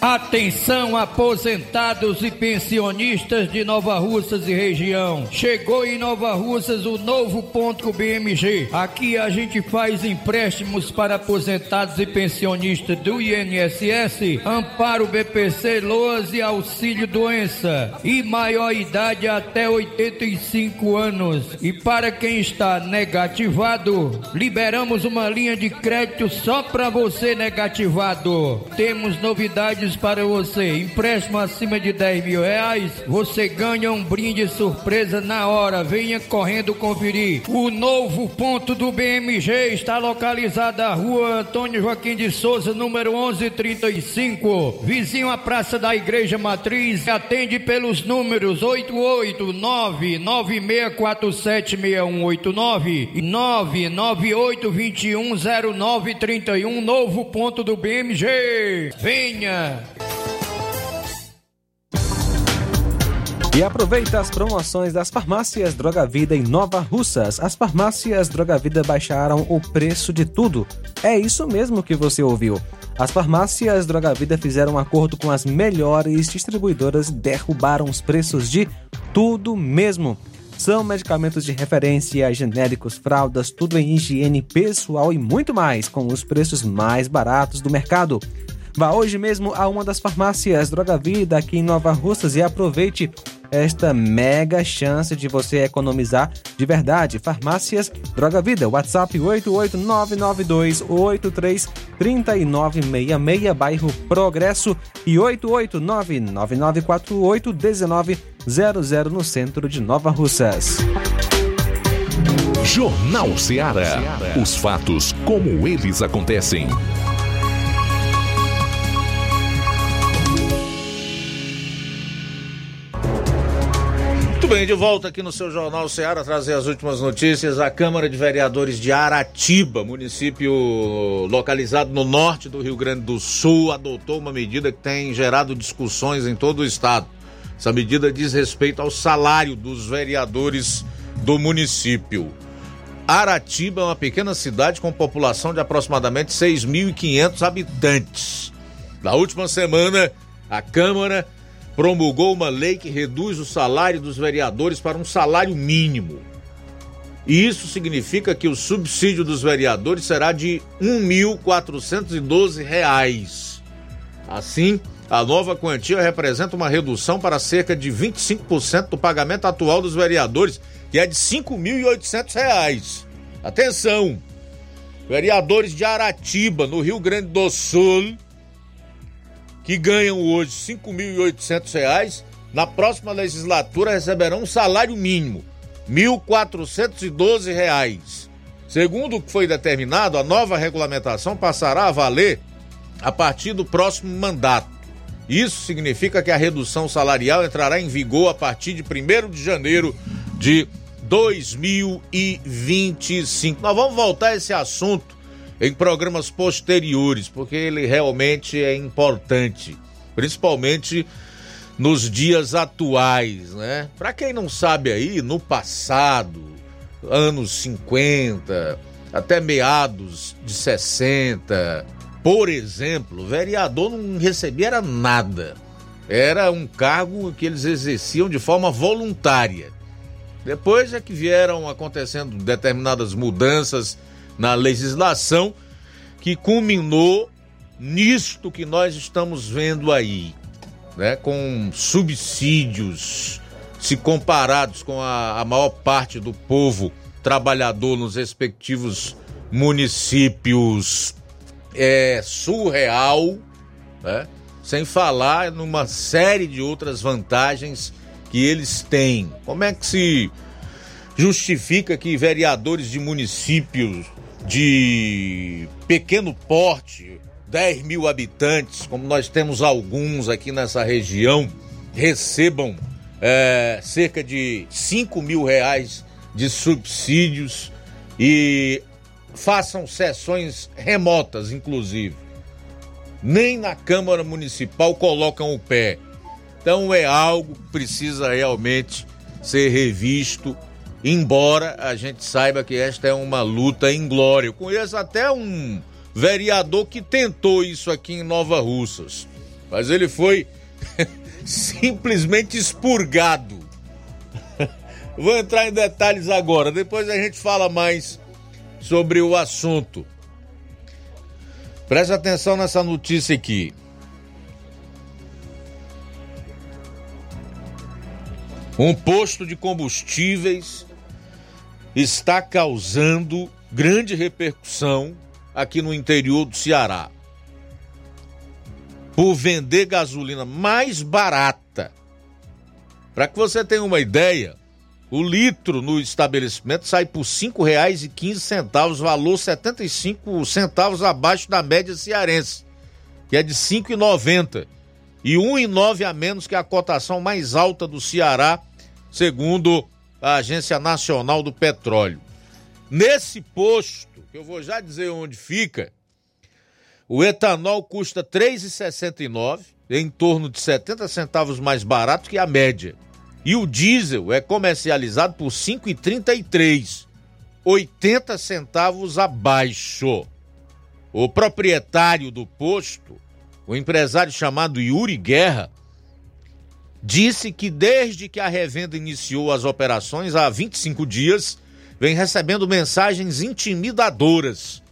Atenção aposentados e pensionistas de Nova Russas e região. Chegou em Nova Russas o novo ponto BMG. Aqui a gente faz empréstimos para aposentados e pensionistas do INSS, Amparo BPC, Loas e Auxílio Doença e maior idade até 85 anos. E para quem está negativado, liberamos uma linha de crédito só para você negativado. Temos novidades para você. Empréstimo acima de 10 mil reais, você ganha um brinde surpresa na hora. Venha correndo conferir. O novo ponto do BMG está localizado na rua Antônio Joaquim de Souza, número 1135, vizinho à Praça da Igreja Matriz. Atende pelos números 889-9647-6189 e 998-210931. Novo ponto do BMG. Venha! E aproveita as promoções das farmácias Droga Vida em Nova Russas. As farmácias Droga Vida baixaram o preço de tudo. É isso mesmo que você ouviu. As farmácias Droga Vida fizeram um acordo com as melhores distribuidoras e derrubaram os preços de tudo mesmo. São medicamentos de referência, genéricos, fraldas, tudo em higiene pessoal e muito mais, com os preços mais baratos do mercado. Vá hoje mesmo a uma das farmácias Droga Vida aqui em Nova Russas e aproveite esta mega chance de você economizar de verdade. Farmácias Droga Vida, WhatsApp 88992833966, bairro Progresso e 88999481900 no centro de Nova Russas. Jornal Ceará. Os fatos como eles acontecem. Bem, de volta aqui no seu Jornal Ceará, trazer as últimas notícias. A Câmara de Vereadores de Aratiba, município localizado no norte do Rio Grande do Sul, adotou uma medida que tem gerado discussões em todo o estado. Essa medida diz respeito ao salário dos vereadores do município. Aratiba é uma pequena cidade com população de aproximadamente 6.500 habitantes. Na última semana, a Câmara promulgou uma lei que reduz o salário dos vereadores para um salário mínimo. E isso significa que o subsídio dos vereadores será de R$ 1.412. Assim, a nova quantia representa uma redução para cerca de 25% do pagamento atual dos vereadores, que é de R$ 5.800. Atenção! Vereadores de Aratiba, no Rio Grande do Sul, que ganham hoje R$ 5.800, na próxima legislatura receberão um salário mínimo, R$ 1.412. Segundo o que foi determinado, a nova regulamentação passará a valer a partir do próximo mandato. Isso significa que a redução salarial entrará em vigor a partir de 1 de janeiro de 2025. Nós vamos voltar a esse assunto em programas posteriores, porque ele realmente é importante, principalmente nos dias atuais, né? Para quem não sabe aí, no passado, anos 50, até meados de 60, por exemplo, o vereador não recebia nada. Era um cargo que eles exerciam de forma voluntária. Depois é que vieram acontecendo determinadas mudanças na legislação que culminou nisto que nós estamos vendo aí, né, com subsídios, se comparados com a, a maior parte do povo trabalhador nos respectivos municípios, é surreal, né? sem falar numa série de outras vantagens que eles têm. Como é que se justifica que vereadores de municípios de pequeno porte, 10 mil habitantes, como nós temos alguns aqui nessa região, recebam é, cerca de 5 mil reais de subsídios e façam sessões remotas, inclusive. Nem na Câmara Municipal colocam o pé. Então é algo que precisa realmente ser revisto, embora a gente saiba que esta é uma luta inglória. Eu conheço até um vereador que tentou isso aqui em Nova Russas, mas ele foi simplesmente expurgado. Vou entrar em detalhes agora, depois a gente fala mais sobre o assunto. Preste atenção nessa notícia aqui. Um posto de combustíveis está causando grande repercussão aqui no interior do Ceará. Por vender gasolina mais barata. Para que você tenha uma ideia, o litro no estabelecimento sai por R$ 5,15, valor 75 centavos abaixo da média cearense, que é de R$ 5,90 e R$ 1,9 a menos que a cotação mais alta do Ceará, segundo a Agência Nacional do Petróleo. Nesse posto, que eu vou já dizer onde fica, o etanol custa R$ 3,69, em torno de 70 centavos mais barato que a média. E o diesel é comercializado por R$ 5,33, 80 centavos abaixo. O proprietário do posto, o empresário chamado Yuri Guerra, disse que desde que a revenda iniciou as operações há 25 dias, vem recebendo mensagens intimidadoras.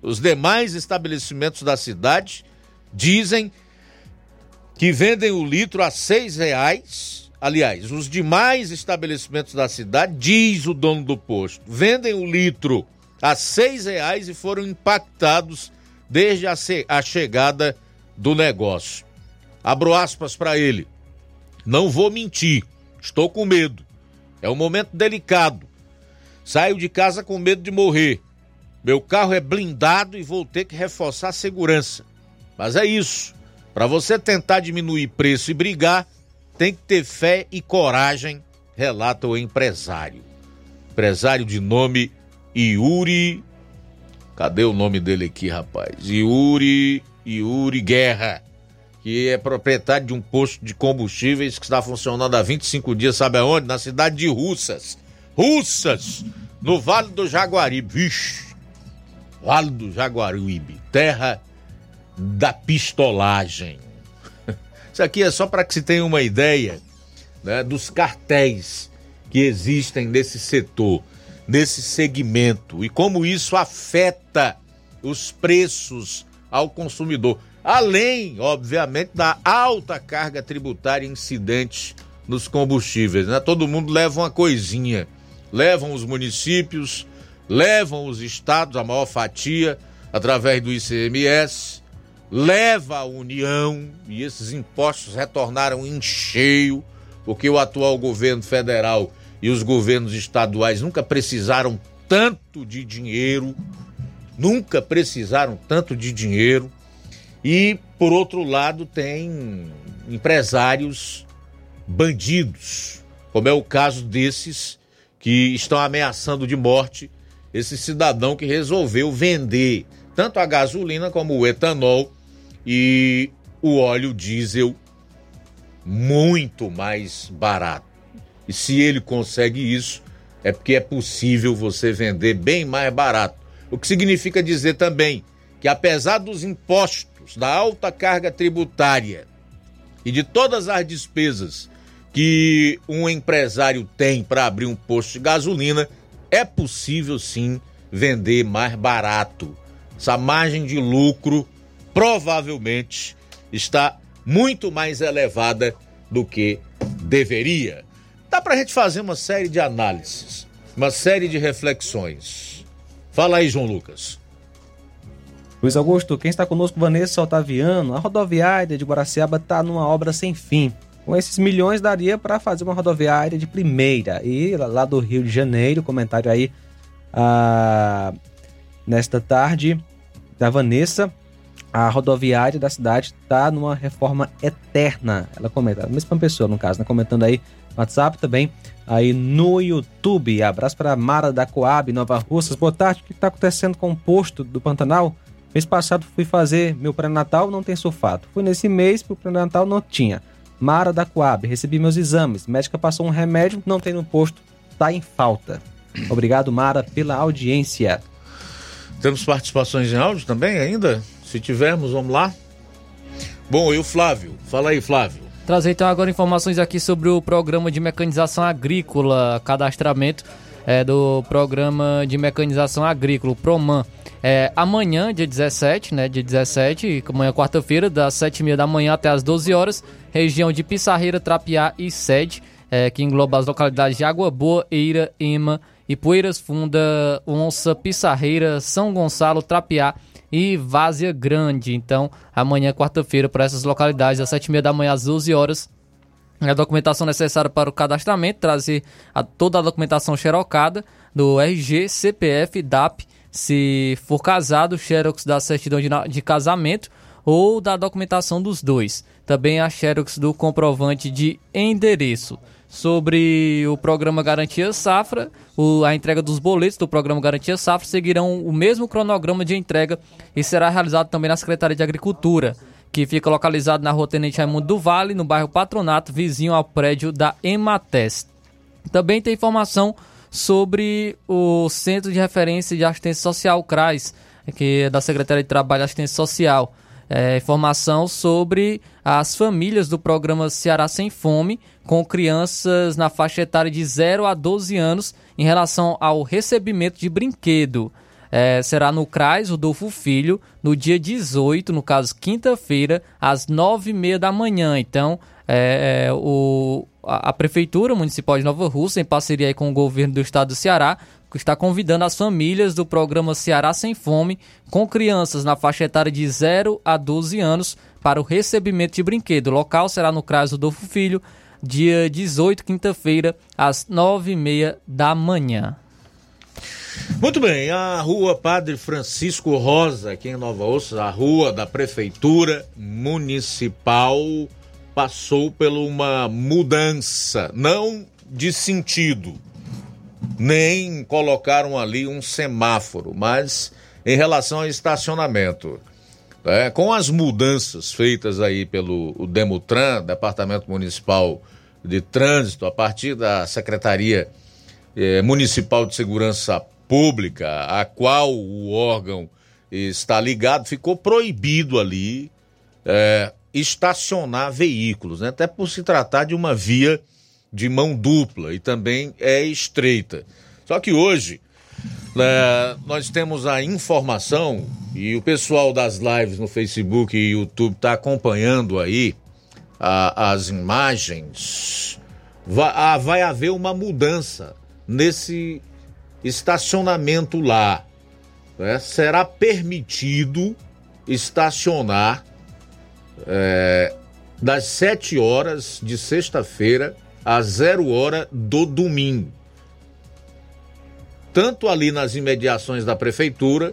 Os demais estabelecimentos da cidade dizem que vendem o litro a seis reais Aliás, os demais estabelecimentos da cidade, diz o dono do posto, vendem o litro a seis reais e foram impactados desde a, a chegada do negócio. Abro aspas para ele. Não vou mentir, estou com medo. É um momento delicado. Saio de casa com medo de morrer. Meu carro é blindado e vou ter que reforçar a segurança. Mas é isso. Para você tentar diminuir preço e brigar, tem que ter fé e coragem, relata o empresário. Empresário de nome Yuri. Cadê o nome dele aqui, rapaz? Yuri, Yuri Guerra, que é proprietário de um posto de combustíveis que está funcionando há 25 dias, sabe aonde? Na cidade de Russas. Russas, no Vale do Jaguaribe. Vixe, Vale do Jaguaribe, terra da pistolagem. Isso aqui é só para que se tenha uma ideia né, dos cartéis que existem nesse setor, nesse segmento e como isso afeta os preços ao consumidor. Além, obviamente, da alta carga tributária incidente nos combustíveis. Né? Todo mundo leva uma coisinha. Levam os municípios, levam os estados, a maior fatia, através do ICMS, leva a União e esses impostos retornaram em cheio, porque o atual governo federal e os governos estaduais nunca precisaram tanto de dinheiro, nunca precisaram tanto de dinheiro. E, por outro lado, tem empresários bandidos, como é o caso desses que estão ameaçando de morte esse cidadão que resolveu vender tanto a gasolina como o etanol e o óleo diesel muito mais barato. E se ele consegue isso, é porque é possível você vender bem mais barato. O que significa dizer também que, apesar dos impostos, da alta carga tributária e de todas as despesas que um empresário tem para abrir um posto de gasolina, é possível sim vender mais barato. Essa margem de lucro provavelmente está muito mais elevada do que deveria. Dá para a gente fazer uma série de análises, uma série de reflexões. Fala aí, João Lucas. Luiz Augusto, quem está conosco, Vanessa Otaviano, a rodoviária de Guaraciaba está numa obra sem fim. Com esses milhões daria para fazer uma rodoviária de primeira. E lá do Rio de Janeiro, comentário aí ah, nesta tarde da Vanessa, a rodoviária da cidade está numa reforma eterna. Ela comenta, a mesma pessoa no caso, né? comentando aí no WhatsApp também, aí no YouTube. Abraço para Mara da Coab, Nova Russas. Boa tarde, o que está acontecendo com o posto do Pantanal? Mês passado fui fazer meu pré-natal, não tem sulfato. Fui nesse mês pro pré-natal, não tinha. Mara da Coab, recebi meus exames. Médica passou um remédio, não tem no posto, tá em falta. Obrigado, Mara, pela audiência. Temos participações em áudio também ainda? Se tivermos, vamos lá. Bom, e o Flávio? Fala aí, Flávio. Trazer então agora informações aqui sobre o programa de mecanização agrícola, cadastramento é, do programa de mecanização agrícola, PROMAN. É, amanhã, dia 17, né? Dia 17, amanhã quarta-feira, das 7h30 da manhã até as 12 horas, região de Pissarreira, Trapiá e Sede, é, que engloba as localidades de Água Boa, Eira, Ema, Ipueiras Funda, Onça, Pissarreira, São Gonçalo, Trapiá e Várzea Grande. Então, amanhã, quarta-feira, para essas localidades, às 7h30 da manhã às 12 horas, a documentação necessária para o cadastramento, trazer a, toda a documentação xerocada do RG, CPF, DAP, se for casado, xerox da certidão de, de casamento ou da documentação dos dois. Também a xerox do comprovante de endereço. Sobre o programa Garantia Safra, o, a entrega dos boletos do programa Garantia Safra seguirão o mesmo cronograma de entrega e será realizado também na Secretaria de Agricultura, que fica localizado na rua Tenente Raimundo do Vale, no bairro Patronato, vizinho ao prédio da Emates. Também tem informação sobre o Centro de Referência de Assistência Social, CRAS, que é da Secretaria de Trabalho e Assistência Social. É, informação sobre as famílias do programa Ceará Sem Fome, com crianças na faixa etária de 0 a 12 anos, em relação ao recebimento de brinquedo. É, será no CRAS, Rodolfo Filho, no dia 18, no caso quinta-feira, às 9h30 da manhã. Então, é, é o, a, a, Prefeitura Municipal de Nova Rússia, em parceria com o governo do estado do Ceará, está convidando as famílias do programa Ceará Sem Fome, com crianças na faixa etária de 0 a 12 anos, para o recebimento de brinquedo. O local será no CRAS Rodolfo Filho, dia 18, quinta-feira, às 9h30 da manhã. Muito bem, a rua Padre Francisco Rosa, aqui em Nova Ossa, a rua da Prefeitura Municipal, passou por uma mudança, não de sentido, nem colocaram ali um semáforo, mas em relação ao estacionamento. É, com as mudanças feitas aí pelo Demutran, Departamento Municipal de Trânsito, a partir da Secretaria eh, Municipal de Segurança Pública, a qual o órgão está ligado, ficou proibido ali eh, estacionar veículos, né? até por se tratar de uma via de mão dupla e também é estreita. Só que hoje é, nós temos a informação e o pessoal das lives no Facebook e YouTube está acompanhando aí a, as imagens. Vai, ah, vai haver uma mudança nesse estacionamento lá. Né? Será permitido estacionar é, das 7 horas de sexta-feira às 0 hora do domingo tanto ali nas imediações da prefeitura,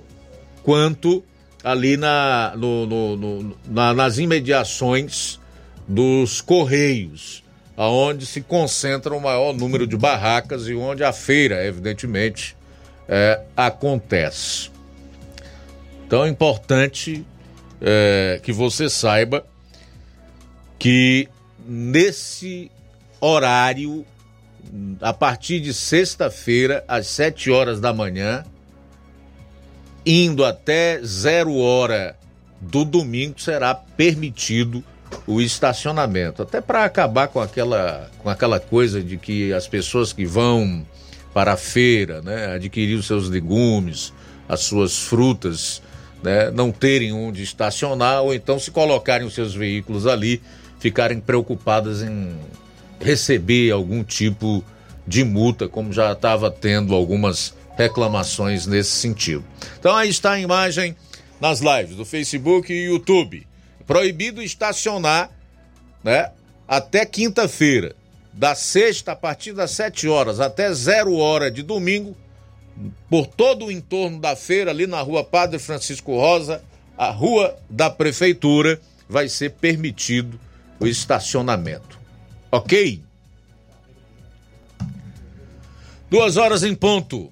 quanto ali na, no, no, no, na, nas imediações dos Correios, aonde se concentra o maior número de barracas e onde a feira, evidentemente, é, acontece. Então é importante é, que você saiba que nesse horário a partir de sexta-feira, às 7 horas da manhã, indo até zero hora do domingo, será permitido o estacionamento. Até para acabar com aquela, com aquela coisa de que as pessoas que vão para a feira, né, adquirir os seus legumes, as suas frutas, né, não terem onde estacionar ou então se colocarem os seus veículos ali, ficarem preocupadas em receber algum tipo de multa, como já estava tendo algumas reclamações nesse sentido. Então aí está a imagem nas lives do Facebook e YouTube. Proibido estacionar, né, até quinta-feira, da sexta a partir das 7 horas até zero hora de domingo, por todo o entorno da feira, ali na rua Padre Francisco Rosa, a rua da prefeitura, vai ser permitido o estacionamento. Ok? Duas horas em ponto.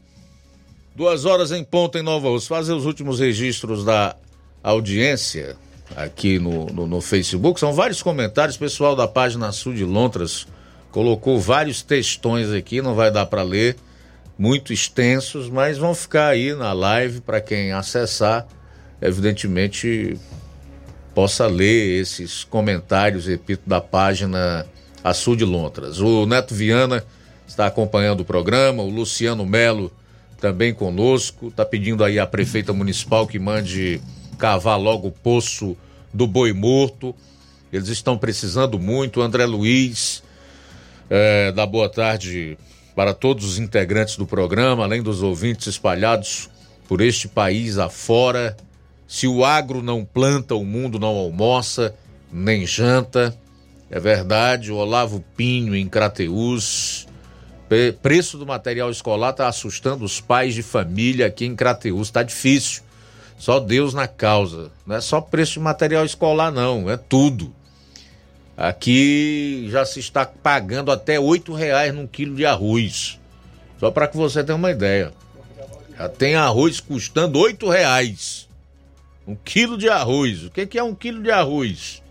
Duas horas em ponto em Nova Rússia. Fazer os últimos registros da audiência aqui no, no, no, Facebook. São vários comentários. Pessoal da página Sul de Lontras colocou vários textões aqui, não vai dar para ler, muito extensos, mas vão ficar aí na live para quem acessar, evidentemente possa ler esses comentários, repito, da página A Sul de Lontras. O Neto Viana está acompanhando o programa, o Luciano Melo também conosco, está pedindo aí à prefeita municipal que mande cavar logo o poço do Boi Morto. Eles estão precisando muito. André Luiz, é, da boa tarde para todos os integrantes do programa, além dos ouvintes espalhados por este país afora. Se o agro não planta, o mundo não almoça, nem janta. É verdade, o Olavo Pinho em Crateús. Preço do material escolar está assustando os pais de família aqui em Crateús. Está difícil. Só Deus na causa. Não é só preço de material escolar, não. É tudo. Aqui já se está pagando até oito reais num quilo de arroz. Só para que você tenha uma ideia. Já tem arroz custando oito reais. Um quilo de arroz. O que, que é um quilo de arroz?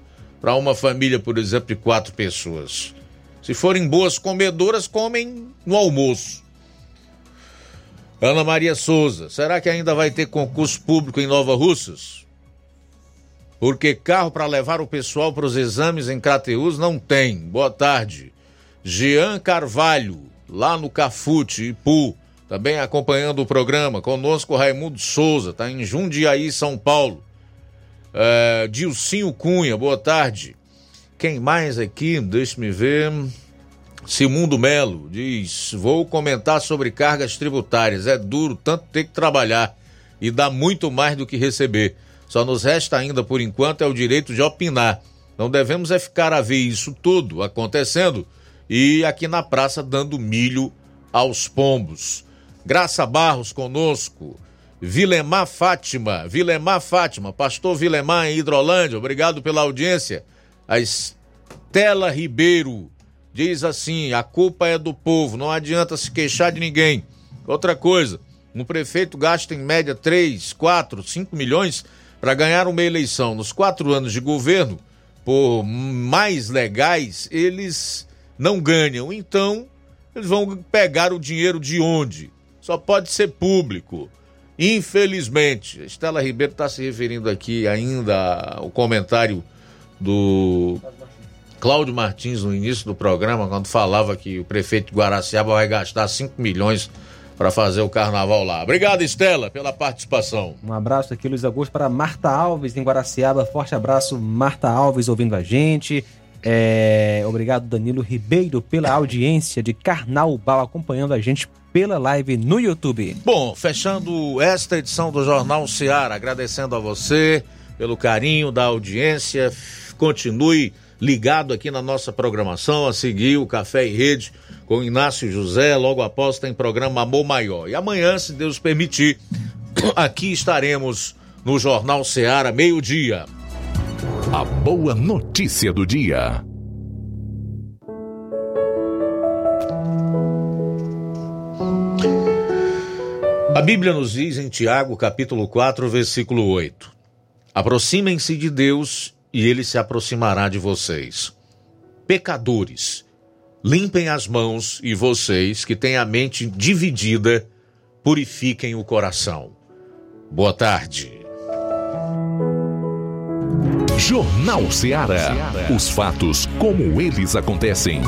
Para uma família, por exemplo, de quatro pessoas. Se forem boas comedoras, comem no almoço. Ana Maria Souza, será que ainda vai ter concurso público em Nova Russas? Porque carro para levar o pessoal para os exames em Crateus não tem. Boa tarde. Jean Carvalho, lá no Cafute, Ipu, também acompanhando o programa. Conosco Raimundo Souza, está em Jundiaí, São Paulo. Uh, Dilcinho Cunha, boa tarde. Quem mais aqui? Deixa-me ver. Simundo Melo diz: Vou comentar sobre cargas tributárias. É duro tanto ter que trabalhar e dá muito mais do que receber. Só nos resta ainda, por enquanto, é o direito de opinar. Não devemos é ficar a ver isso tudo acontecendo e aqui na praça dando milho aos pombos. Graça Barros conosco. Vilemar Fátima, Vilemar Fátima, pastor Vilemar em Hidrolândia, obrigado pela audiência. A Estela Ribeiro, diz assim: a culpa é do povo, não adianta se queixar de ninguém. Outra coisa, um prefeito gasta em média 3, 4, 5 milhões para ganhar uma eleição. Nos quatro anos de governo, por mais legais, eles não ganham. Então, eles vão pegar o dinheiro de onde? Só pode ser público. Infelizmente, Estela Ribeiro está se referindo aqui ainda ao comentário do Cláudio Martins no início do programa, quando falava que o prefeito de Guaraciaba vai gastar 5 milhões para fazer o carnaval lá. Obrigado, Estela, pela participação. Um abraço aqui, Luiz Augusto, para Marta Alves, em Guaraciaba. Forte abraço, Marta Alves, ouvindo a gente. É... Obrigado, Danilo Ribeiro, pela audiência de Carnaubal, acompanhando a gente pela live no YouTube. Bom, fechando esta edição do Jornal Seara, agradecendo a você pelo carinho da audiência. Continue ligado aqui na nossa programação, a seguir o Café e Rede com Inácio José, logo após tem programa Amor Maior. E amanhã, se Deus permitir, aqui estaremos no Jornal Seara, meio-dia. A boa notícia do dia. A Bíblia nos diz em Tiago, capítulo 4, versículo 8: Aproximem-se de Deus e ele se aproximará de vocês. Pecadores, limpem as mãos e vocês que têm a mente dividida, purifiquem o coração. Boa tarde. Jornal Ceará. Os fatos como eles acontecem.